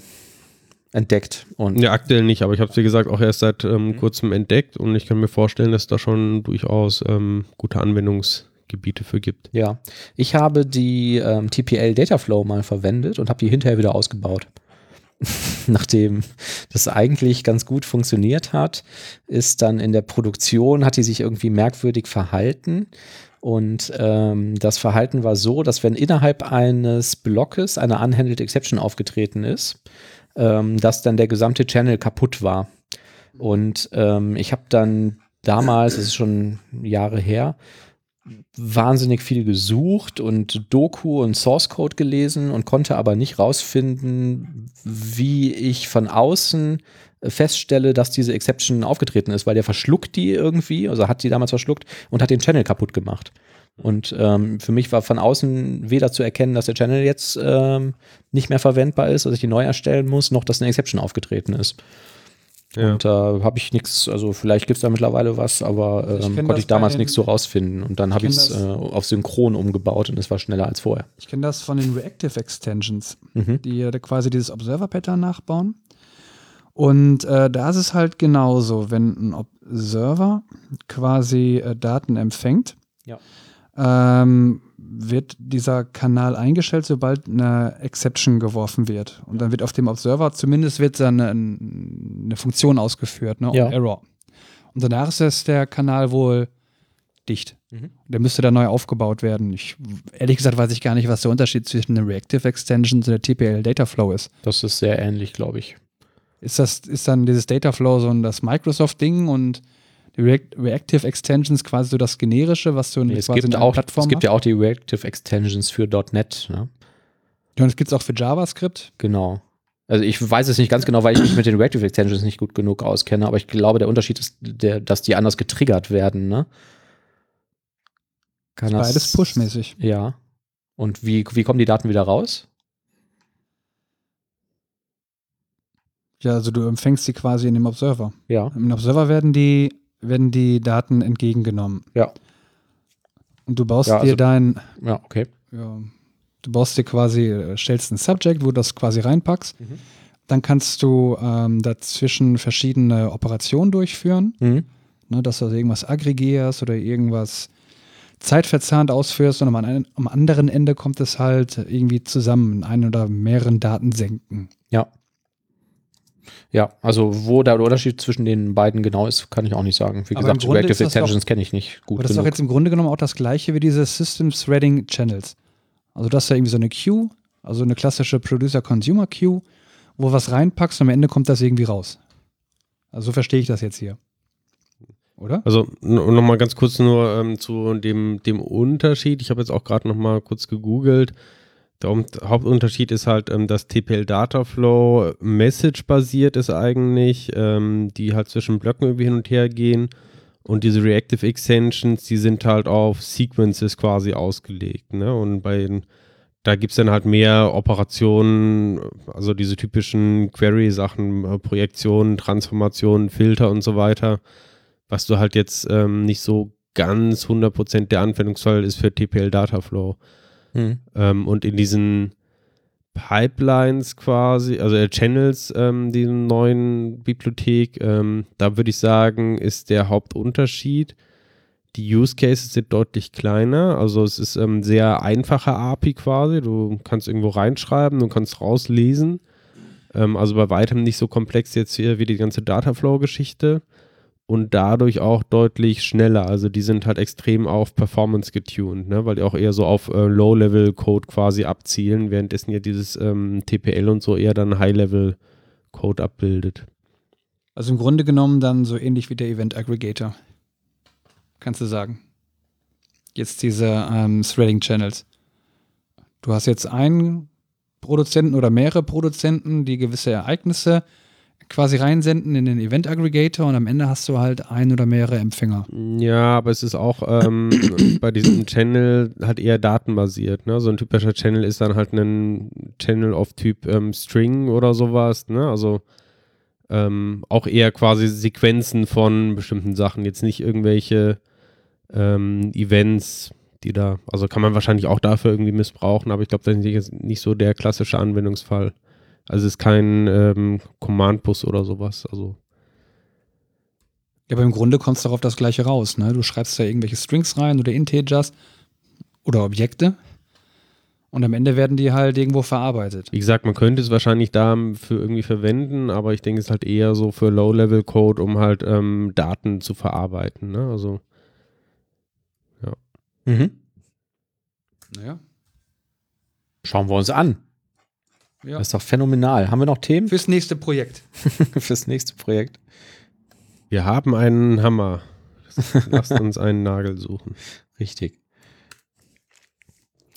entdeckt? Und Ja, aktuell nicht, aber ich habe es wie gesagt auch erst seit ähm, kurzem entdeckt und ich kann mir vorstellen, dass es da schon durchaus ähm, gute Anwendungsgebiete für gibt. ja, ich habe die ähm, TPL Dataflow mal verwendet und habe die hinterher wieder ausgebaut. Nachdem das eigentlich ganz gut funktioniert hat, ist dann in der Produktion, hat die sich irgendwie merkwürdig verhalten. Und ähm, das Verhalten war so, dass wenn innerhalb eines Blockes eine unhandled Exception aufgetreten ist, ähm, dass dann der gesamte Channel kaputt war. Und ähm, ich habe dann damals, das ist schon Jahre her, wahnsinnig viel gesucht und Doku und Source Code gelesen und konnte aber nicht rausfinden, wie ich von außen feststelle, dass diese Exception aufgetreten ist, weil der verschluckt die irgendwie, also hat die damals verschluckt und hat den Channel kaputt gemacht. Und ähm, für mich war von außen weder zu erkennen, dass der Channel jetzt ähm, nicht mehr verwendbar ist, dass ich die neu erstellen muss, noch dass eine Exception aufgetreten ist. Ja. Und da habe ich nichts, also vielleicht gibt es da mittlerweile was, aber Ich ähm, kenn konnte ich damals nichts so rausfinden. Und dann habe ich es äh, auf Synchron umgebaut und es war schneller als vorher. Ich kenne das von den Reactive Extensions, Mhm. die ja quasi dieses Observer-Pattern nachbauen. Und äh, da ist es halt genauso, wenn ein Observer quasi äh, Daten empfängt, Ja. Ähm, wird dieser Kanal eingestellt, sobald eine Exception geworfen wird. Und dann wird auf dem Observer zumindest wird dann eine, eine Funktion ausgeführt, ne, Ja. Error. Und danach ist der Kanal wohl dicht. Mhm. Der müsste dann neu aufgebaut werden. Ich, ehrlich gesagt weiß ich gar nicht, was der Unterschied zwischen den Reactive Extensions und der TPL Dataflow ist. Das ist sehr ähnlich, glaube ich. Ist das, ist dann dieses Dataflow so ein das Microsoft-Ding und die React Reactive Extensions quasi so das generische, was du Es quasi gibt, in einer auch, Plattform es gibt ja auch die Reactive Extensions für .NET. Ne? Ja, und es gibt es auch für JavaScript. Genau. Also ich weiß es nicht ganz genau, weil ich mich mit den Reactive Extensions nicht gut genug auskenne, aber ich glaube, der Unterschied ist, der, dass die anders getriggert werden. Ne? Kann das- Beides pushmäßig. Ja. Und wie, wie kommen die Daten wieder raus? Ja, also du empfängst sie quasi in dem Observer. Ja. Im Observer werden die, werden die Daten entgegengenommen. Ja. Und du baust Ja, dir also- dein, Ja, okay. ja, du baust dir quasi, äh, stellst ein Subject, wo du das quasi reinpackst. Mhm. Dann kannst du ähm, dazwischen verschiedene Operationen durchführen, Mhm. ne, dass du also irgendwas aggregierst oder irgendwas zeitverzahnt ausführst und am, an- am anderen Ende kommt es halt irgendwie zusammen in einen oder mehreren Datensenken. Ja. Ja, also wo da der Unterschied zwischen den beiden genau ist, kann ich auch nicht sagen. Wie Aber im gesagt, Grunde Reactive ist das doch- Extensions kenne ich nicht gut Aber das ist doch genug. jetzt im Grunde genommen auch das gleiche wie diese System Threading Channels. Also das ist ja irgendwie so eine Queue, also eine klassische Producer-Consumer Queue, wo was reinpackst und am Ende kommt das irgendwie raus. Also so verstehe ich das jetzt hier. Oder? Also nochmal ganz kurz nur ähm, zu dem, dem Unterschied. Ich habe jetzt auch gerade nochmal kurz gegoogelt. Der Hauptunterschied ist halt, ähm, dass TPL Dataflow Message-basiert ist eigentlich, ähm, die halt zwischen Blöcken irgendwie hin und her gehen. Und diese Reactive Extensions, die sind halt auf Sequences quasi ausgelegt. Ne? Und bei da gibt es dann halt mehr Operationen, also diese typischen Query-Sachen, äh, Projektionen, Transformationen, Filter und so weiter, was du halt jetzt ähm, nicht so ganz 100% der Anwendungsfall ist für TPL Dataflow. Hm. Ähm, und in diesen Pipelines quasi, also äh, Channels, ähm, die neuen Bibliothek, ähm, da würde ich sagen, ist der Hauptunterschied. Die Use Cases sind deutlich kleiner, also es ist ähm, sehr einfache API quasi. Du kannst irgendwo reinschreiben, du kannst rauslesen. Ähm, also bei weitem nicht so komplex jetzt hier wie die ganze Dataflow-Geschichte und dadurch auch deutlich schneller. Also die sind halt extrem auf Performance getuned, ne? weil die auch eher so auf äh, Low-Level-Code quasi abzielen, währenddessen ja dieses ähm, TPL und so eher dann High-Level-Code abbildet. Also im Grunde genommen dann so ähnlich wie der Event Aggregator. Kannst du sagen. Jetzt diese ähm, Threading Channels. Du hast jetzt einen Produzenten oder mehrere Produzenten, die gewisse Ereignisse quasi reinsenden in den Event Aggregator und am Ende hast du halt ein oder mehrere Empfänger. Ja, aber es ist auch ähm, bei diesem Channel halt eher datenbasiert. Ne? So ein typischer Channel ist dann halt ein Channel auf Typ ähm, String oder sowas. Ne? Also ähm, auch eher quasi Sequenzen von bestimmten Sachen, jetzt nicht irgendwelche ähm, Events, die da, also kann man wahrscheinlich auch dafür irgendwie missbrauchen, aber ich glaube, das ist nicht so der klassische Anwendungsfall. Also es ist kein ähm, Command-Bus oder sowas. Also Ja, aber im Grunde kommst du darauf das gleiche raus. Ne? Du schreibst da irgendwelche Strings rein oder Integers oder Objekte und am Ende werden die halt irgendwo verarbeitet. wie gesagt, man könnte es wahrscheinlich dafür irgendwie verwenden, aber ich denke, es ist halt eher so für Low-Level-Code, um halt ähm, Daten zu verarbeiten. Ne? Also Mhm. Naja. Schauen wir uns an. Ja. Das ist doch phänomenal. Haben wir noch Themen Fürs nächste Projekt. fürs nächste Projekt? wir haben einen Hammer. Lasst uns einen Nagel suchen. Richtig.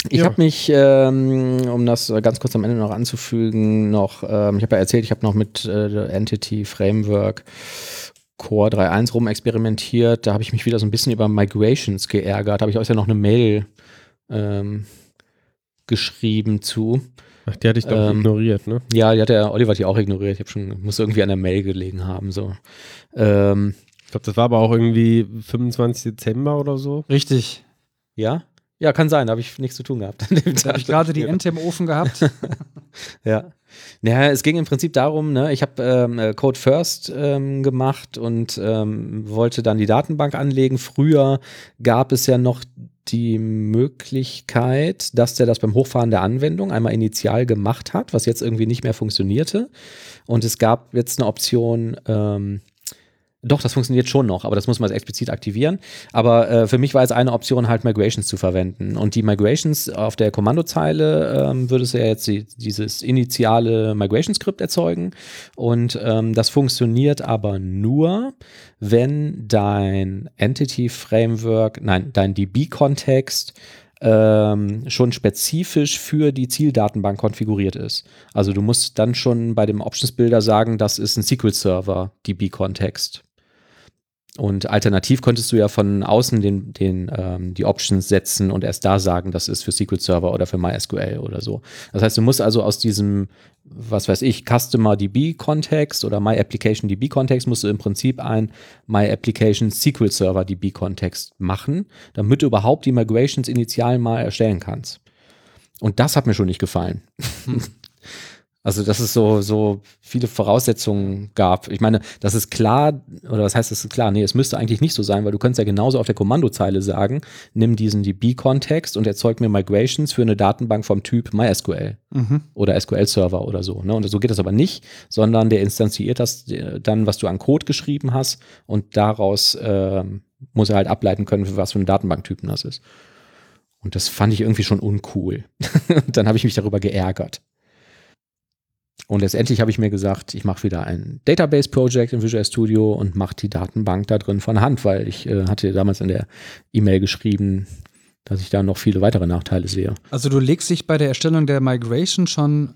Ich Ja. habe mich, ähm, um das ganz kurz am Ende noch anzufügen, noch, ähm, ich habe ja erzählt, ich habe noch mit äh, Entity Framework Core 3.1 rum experimentiert. Da habe ich mich wieder so ein bisschen über Migrations geärgert. Da habe ich euch ja noch eine Mail ähm, geschrieben zu. Ach, die hatte ich ich Ähm, ignoriert, ne? Ja, die hat der Oliver die auch ignoriert. Ich habe schon, muss irgendwie an der Mail gelegen haben. So. Ähm, Ich glaube, das war aber auch irgendwie 25 Dezember oder so. Richtig. ja? Ja, kann sein, da habe ich nichts zu tun gehabt. an dem Da habe ich gerade die Ente im Ofen gehabt. Ja. Naja, es ging im Prinzip darum, ne, ich habe ähm, äh, Code First ähm, gemacht und ähm, wollte dann die Datenbank anlegen. Früher gab es ja noch die Möglichkeit, dass der das beim Hochfahren der Anwendung einmal initial gemacht hat, was jetzt irgendwie nicht mehr funktionierte. Und es gab jetzt eine Option, ähm, doch, das funktioniert schon noch, aber das muss man explizit aktivieren. Aber äh, für mich war es eine Option, halt Migrations zu verwenden. Und die Migrations auf der Kommandozeile ähm, würde es ja jetzt die, dieses initiale Migration-Skript erzeugen. Und ähm, das funktioniert aber nur, wenn dein Entity-Framework, nein, dein DB-Kontext ähm, schon spezifisch für die Zieldatenbank konfiguriert ist. Also du musst dann schon bei dem Options Builder sagen, das ist ein SQL Server DB-Kontext. Und alternativ könntest du ja von außen den, den, ähm, die Options setzen und erst da sagen, das ist für SQL Server oder für MySQL oder so. Das heißt, du musst also aus diesem, was weiß ich, Customer DB Kontext oder My Application DB Kontext musst du im Prinzip ein My Application SQL Server DB Kontext machen, damit du überhaupt die Migrations initial mal erstellen kannst. Und das hat mir schon nicht gefallen. Also, dass es so, so viele Voraussetzungen gab. Ich meine, das ist klar, oder was heißt das ist klar? Nee, es müsste eigentlich nicht so sein, weil du könntest ja genauso auf der Kommandozeile sagen, nimm diesen DB-Kontext und erzeug mir Migrations für eine Datenbank vom Typ MySQL Mhm. oder SQL-Server oder so. Ne? Und so geht das aber nicht, sondern der instanziert das äh, dann, was du an Code geschrieben hast und daraus ähm, muss er halt ableiten können, für was für einen Datenbanktypen das ist. Und das fand ich irgendwie schon uncool. dann habe ich mich darüber geärgert. Und letztendlich habe ich mir gesagt, ich mache wieder ein Database-Project in Visual Studio und mache die Datenbank da drin von Hand, weil ich äh, hatte damals in der E-Mail geschrieben, dass ich da noch viele weitere Nachteile sehe. Also du legst dich bei der Erstellung der Migration schon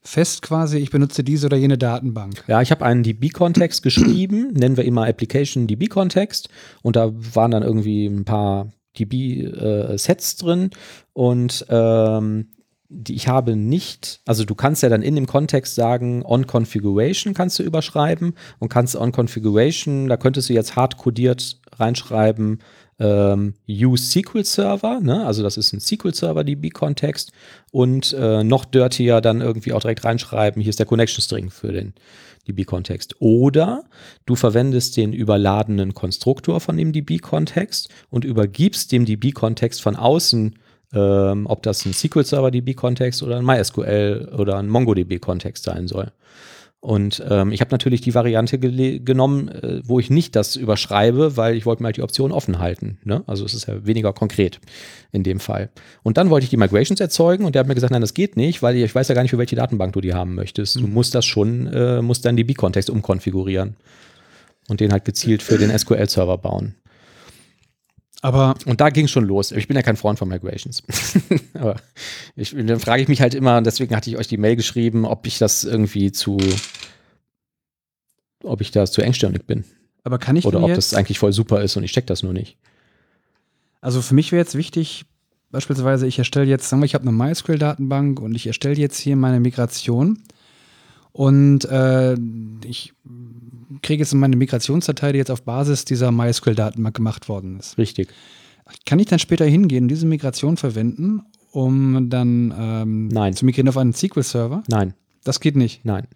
fest quasi, ich benutze diese oder jene Datenbank. Ja, ich habe einen DB-Kontext geschrieben, nennen wir mal Application DB-Kontext und da waren dann irgendwie ein paar DB-Sets drin und ähm, ich habe nicht, also du kannst ja dann in dem Kontext sagen, on Configuration kannst du überschreiben und kannst on Configuration, da könntest du jetzt hart codiert reinschreiben, ähm, use SQL Server, ne? also das ist ein SQL Server DB-Kontext und äh, noch dirtier dann irgendwie auch direkt reinschreiben, hier ist der Connection String für den DB-Kontext. Oder du verwendest den überladenen Konstruktor von dem DB-Kontext und übergibst dem DB-Kontext von außen, ähm, ob das ein SQL Server DB-Kontext oder ein MySQL oder ein MongoDB-Kontext sein soll. Und ähm, ich habe natürlich die Variante genommen, äh, wo ich nicht das überschreibe, weil ich wollte mir halt die Option offen halten. Ne? Also es ist ja weniger konkret in dem Fall. Und dann wollte ich die Migrations erzeugen und der hat mir gesagt, nein, das geht nicht, weil ich weiß ja gar nicht, für welche Datenbank du die haben möchtest. Du musst das schon, äh, musst deinen DB-Kontext umkonfigurieren und den halt gezielt für den SQL-Server bauen. Aber Und da ging schon los. Ich bin ja kein Freund von Migrations. Aber ich, dann frage ich mich halt immer, und deswegen hatte ich euch die Mail geschrieben, ob ich das irgendwie zu, ob ich da zu engstirnig bin. Aber kann ich Oder ob das eigentlich voll super ist und ich check das nur nicht. also für mich wäre jetzt wichtig, beispielsweise ich erstelle jetzt, sagen wir, ich habe eine MySQL-Datenbank und ich erstelle jetzt hier meine Migration und äh, ich kriege jetzt meine Migrationsdatei, die jetzt auf Basis dieser MySQL-Datenbank gemacht worden ist. Richtig. Kann ich dann später hingehen und diese Migration verwenden, um dann ähm, Nein. zu migrieren auf einen SQL-Server? Nein, Das geht nicht. nein.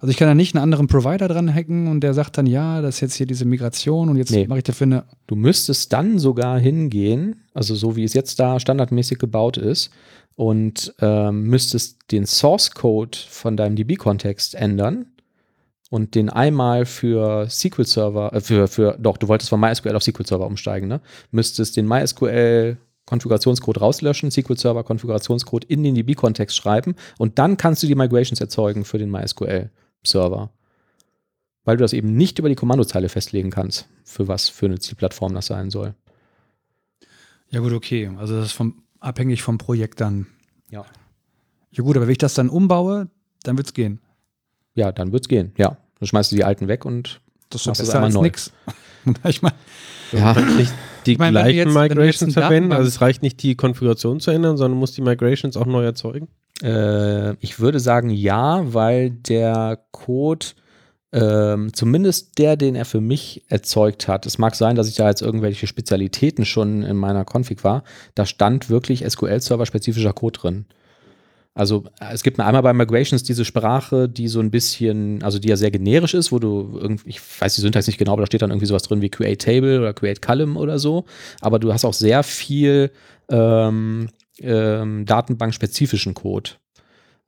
Also ich kann da nicht einen anderen Provider dran hacken und der sagt dann, ja, das ist jetzt hier diese Migration und jetzt Nee. mache ich dafür eine. Du müsstest dann sogar hingehen, also so wie es jetzt da standardmäßig gebaut ist, und ähm, müsstest den Source Code von deinem DB-Kontext ändern und den einmal für SQL Server, äh, für, für, doch, du wolltest von MySQL auf SQL Server umsteigen, ne? Müsstest den MySQL Konfigurationscode rauslöschen, SQL Server Konfigurationscode in den DB-Kontext schreiben und dann kannst du die Migrations erzeugen für den MySQL Server. Weil du das eben nicht über die Kommandozeile festlegen kannst, für was für eine Zielplattform das sein soll. Ja gut, okay. Also das ist vom, abhängig vom Projekt dann. Ja. Ja gut, aber wenn ich das dann umbaue, dann wird's gehen. Ja, dann wird's gehen. Ja. Dann schmeißt du die alten weg und Das ist Machst es besser einmal als neu. nix. Ich meine, ja, nicht die Ich du gleichen jetzt- Migrations verwenden. Also es reicht nicht, die Konfiguration zu ändern, sondern muss die Migrations auch neu erzeugen. äh, ich würde sagen ja, weil der Code ähm, zumindest der, den er für mich erzeugt hat. Es mag sein, dass ich da jetzt irgendwelche Spezialitäten schon in meiner Config war. Da stand wirklich SQL-Server-spezifischer Code drin. Also äh, es gibt einmal bei Migrations diese Sprache, die so ein bisschen, also die ja sehr generisch ist, wo du irgendwie, ich weiß die Syntax nicht genau, aber da steht dann irgendwie sowas drin wie Create Table oder Create Column oder so. Aber du hast auch sehr viel ähm, ähm, datenbankspezifischen Code.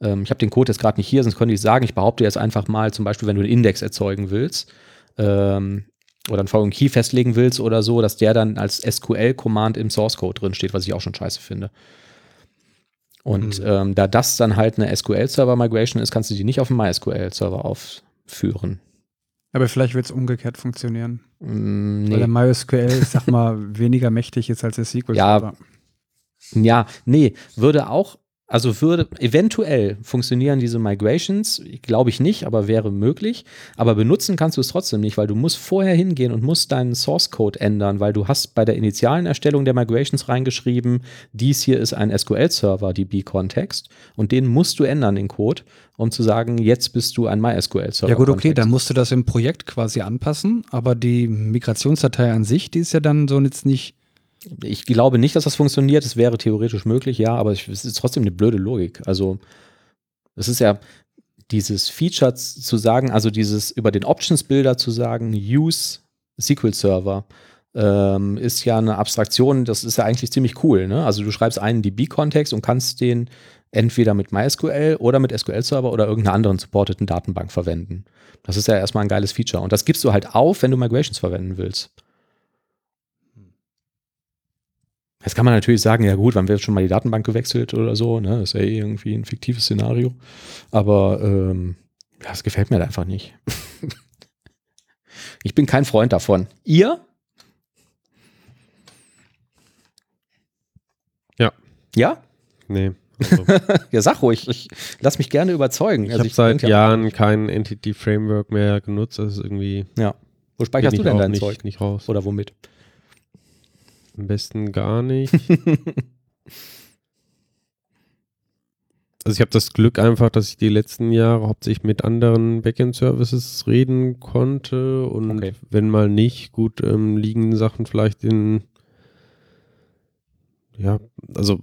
Ähm, ich habe den Code jetzt gerade nicht hier, sonst könnte ich sagen, ich behaupte jetzt einfach mal, zum Beispiel, wenn du einen Index erzeugen willst ähm, oder einen Foreign Key festlegen willst oder so, dass der dann als SQL-Command im Source Code drin steht, was ich auch schon scheiße finde. Und ähm, da das dann halt eine SQL-Server-Migration ist, kannst du die nicht auf dem MySQL-Server aufführen. aber vielleicht wird's umgekehrt funktionieren. Mm, Weil der nee. MySQL, ich sag mal, weniger mächtig ist als der SQL. Ja. Ja, nee, würde auch, also würde eventuell funktionieren diese Migrations, glaube ich nicht, aber wäre möglich. Aber benutzen kannst du es trotzdem nicht, weil du musst vorher hingehen und musst deinen Source Code ändern, weil du hast bei der initialen Erstellung der Migrations reingeschrieben, dies hier ist ein SQL-Server, DB-Kontext, und den musst du ändern, den Code, um zu sagen, jetzt bist du ein MySQL-Server. Ja gut, okay, dann musst du das im Projekt quasi anpassen, aber die Migrationsdatei an sich, die ist ja dann so jetzt nicht. Ich glaube nicht, dass das funktioniert. Es wäre theoretisch möglich, ja, aber ich- es ist trotzdem eine blöde Logik. Also, es ist ja dieses Feature zu sagen, also dieses über den Options-Builder zu sagen, use SQL Server, ähm, ist ja eine Abstraktion, das ist ja eigentlich ziemlich cool. Ne? Also, du schreibst einen DB-Kontext und kannst den entweder mit MySQL oder mit SQL Server oder irgendeiner anderen supporteten Datenbank verwenden. Das ist ja erstmal ein geiles Feature. Und das gibst du halt auf, wenn du Migrations verwenden willst. Jetzt kann man natürlich sagen, ja gut, wann wird schon mal die Datenbank gewechselt oder so, ne? Ist ja eh irgendwie ein fiktives Szenario. Aber ähm, das gefällt mir halt einfach nicht. ich bin kein Freund davon. Ihr? Ja. Ja? Nee. Also, Ja, sag ruhig. Ich lass mich gerne überzeugen. ich Also habe seit Jahren kein Entity Framework mehr genutzt. Das ist irgendwie. Ja. Wo speicherst du denn dein nicht, Zeug? nicht raus. Oder womit? Am besten gar nicht. also ich habe das Glück einfach, dass ich die letzten Jahre hauptsächlich mit anderen Backend-Services reden konnte und Okay. wenn mal nicht, gut ähm, liegen Sachen vielleicht in ja, also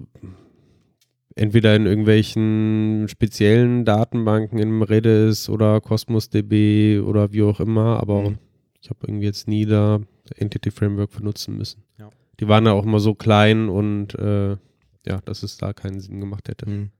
entweder in irgendwelchen speziellen Datenbanken im Redis oder Cosmos DB oder wie auch immer, aber Mhm. ich habe irgendwie jetzt nie da Entity Framework benutzen müssen. Ja. Die waren ja auch immer so klein und äh, ja, dass es da keinen Sinn gemacht hätte. Hm.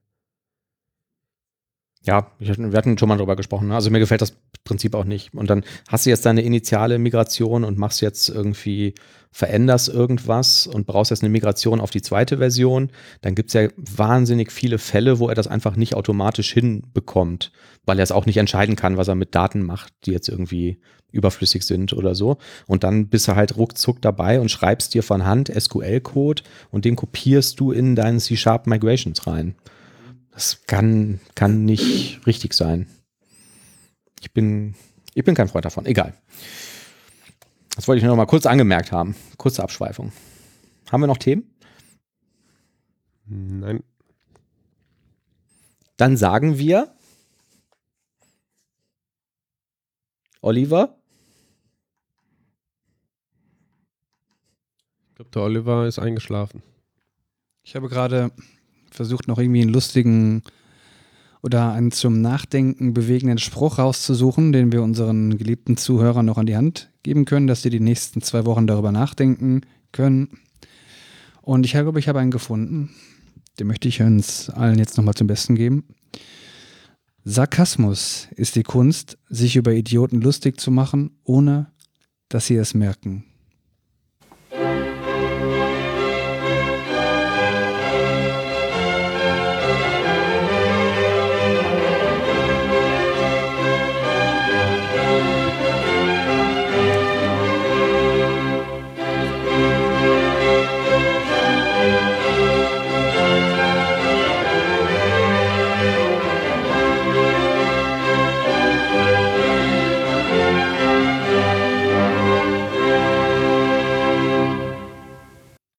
Ja, wir hatten schon mal drüber gesprochen. ne? Also mir gefällt das Prinzip auch nicht. Und dann hast du jetzt deine initiale Migration und machst jetzt irgendwie, veränderst irgendwas und brauchst jetzt eine Migration auf die zweite Version. Dann gibt es ja wahnsinnig viele Fälle, wo er das einfach nicht automatisch hinbekommt, weil er es auch nicht entscheiden kann, was er mit Daten macht, die jetzt irgendwie überflüssig sind oder so. Und dann bist du halt ruckzuck dabei und schreibst dir von Hand SQL-Code und den kopierst du in deinen C-Sharp Migrations rein. Das kann, kann nicht richtig sein. Ich bin, ich bin kein Freund davon. Egal. Das wollte ich nur noch mal kurz angemerkt haben. Kurze Abschweifung. Haben wir noch Themen? Nein. Dann sagen wir, Oliver, Ich glaube, der Oliver ist eingeschlafen. Ich habe gerade versucht, noch irgendwie einen lustigen oder einen zum Nachdenken bewegenden Spruch rauszusuchen, den wir unseren geliebten Zuhörern noch an die Hand geben können, dass sie die nächsten zwei Wochen darüber nachdenken können. Und ich glaube, ich habe einen gefunden. Den möchte ich uns allen jetzt nochmal zum Besten geben. Sarkasmus ist die Kunst, sich über Idioten lustig zu machen, ohne dass sie es merken.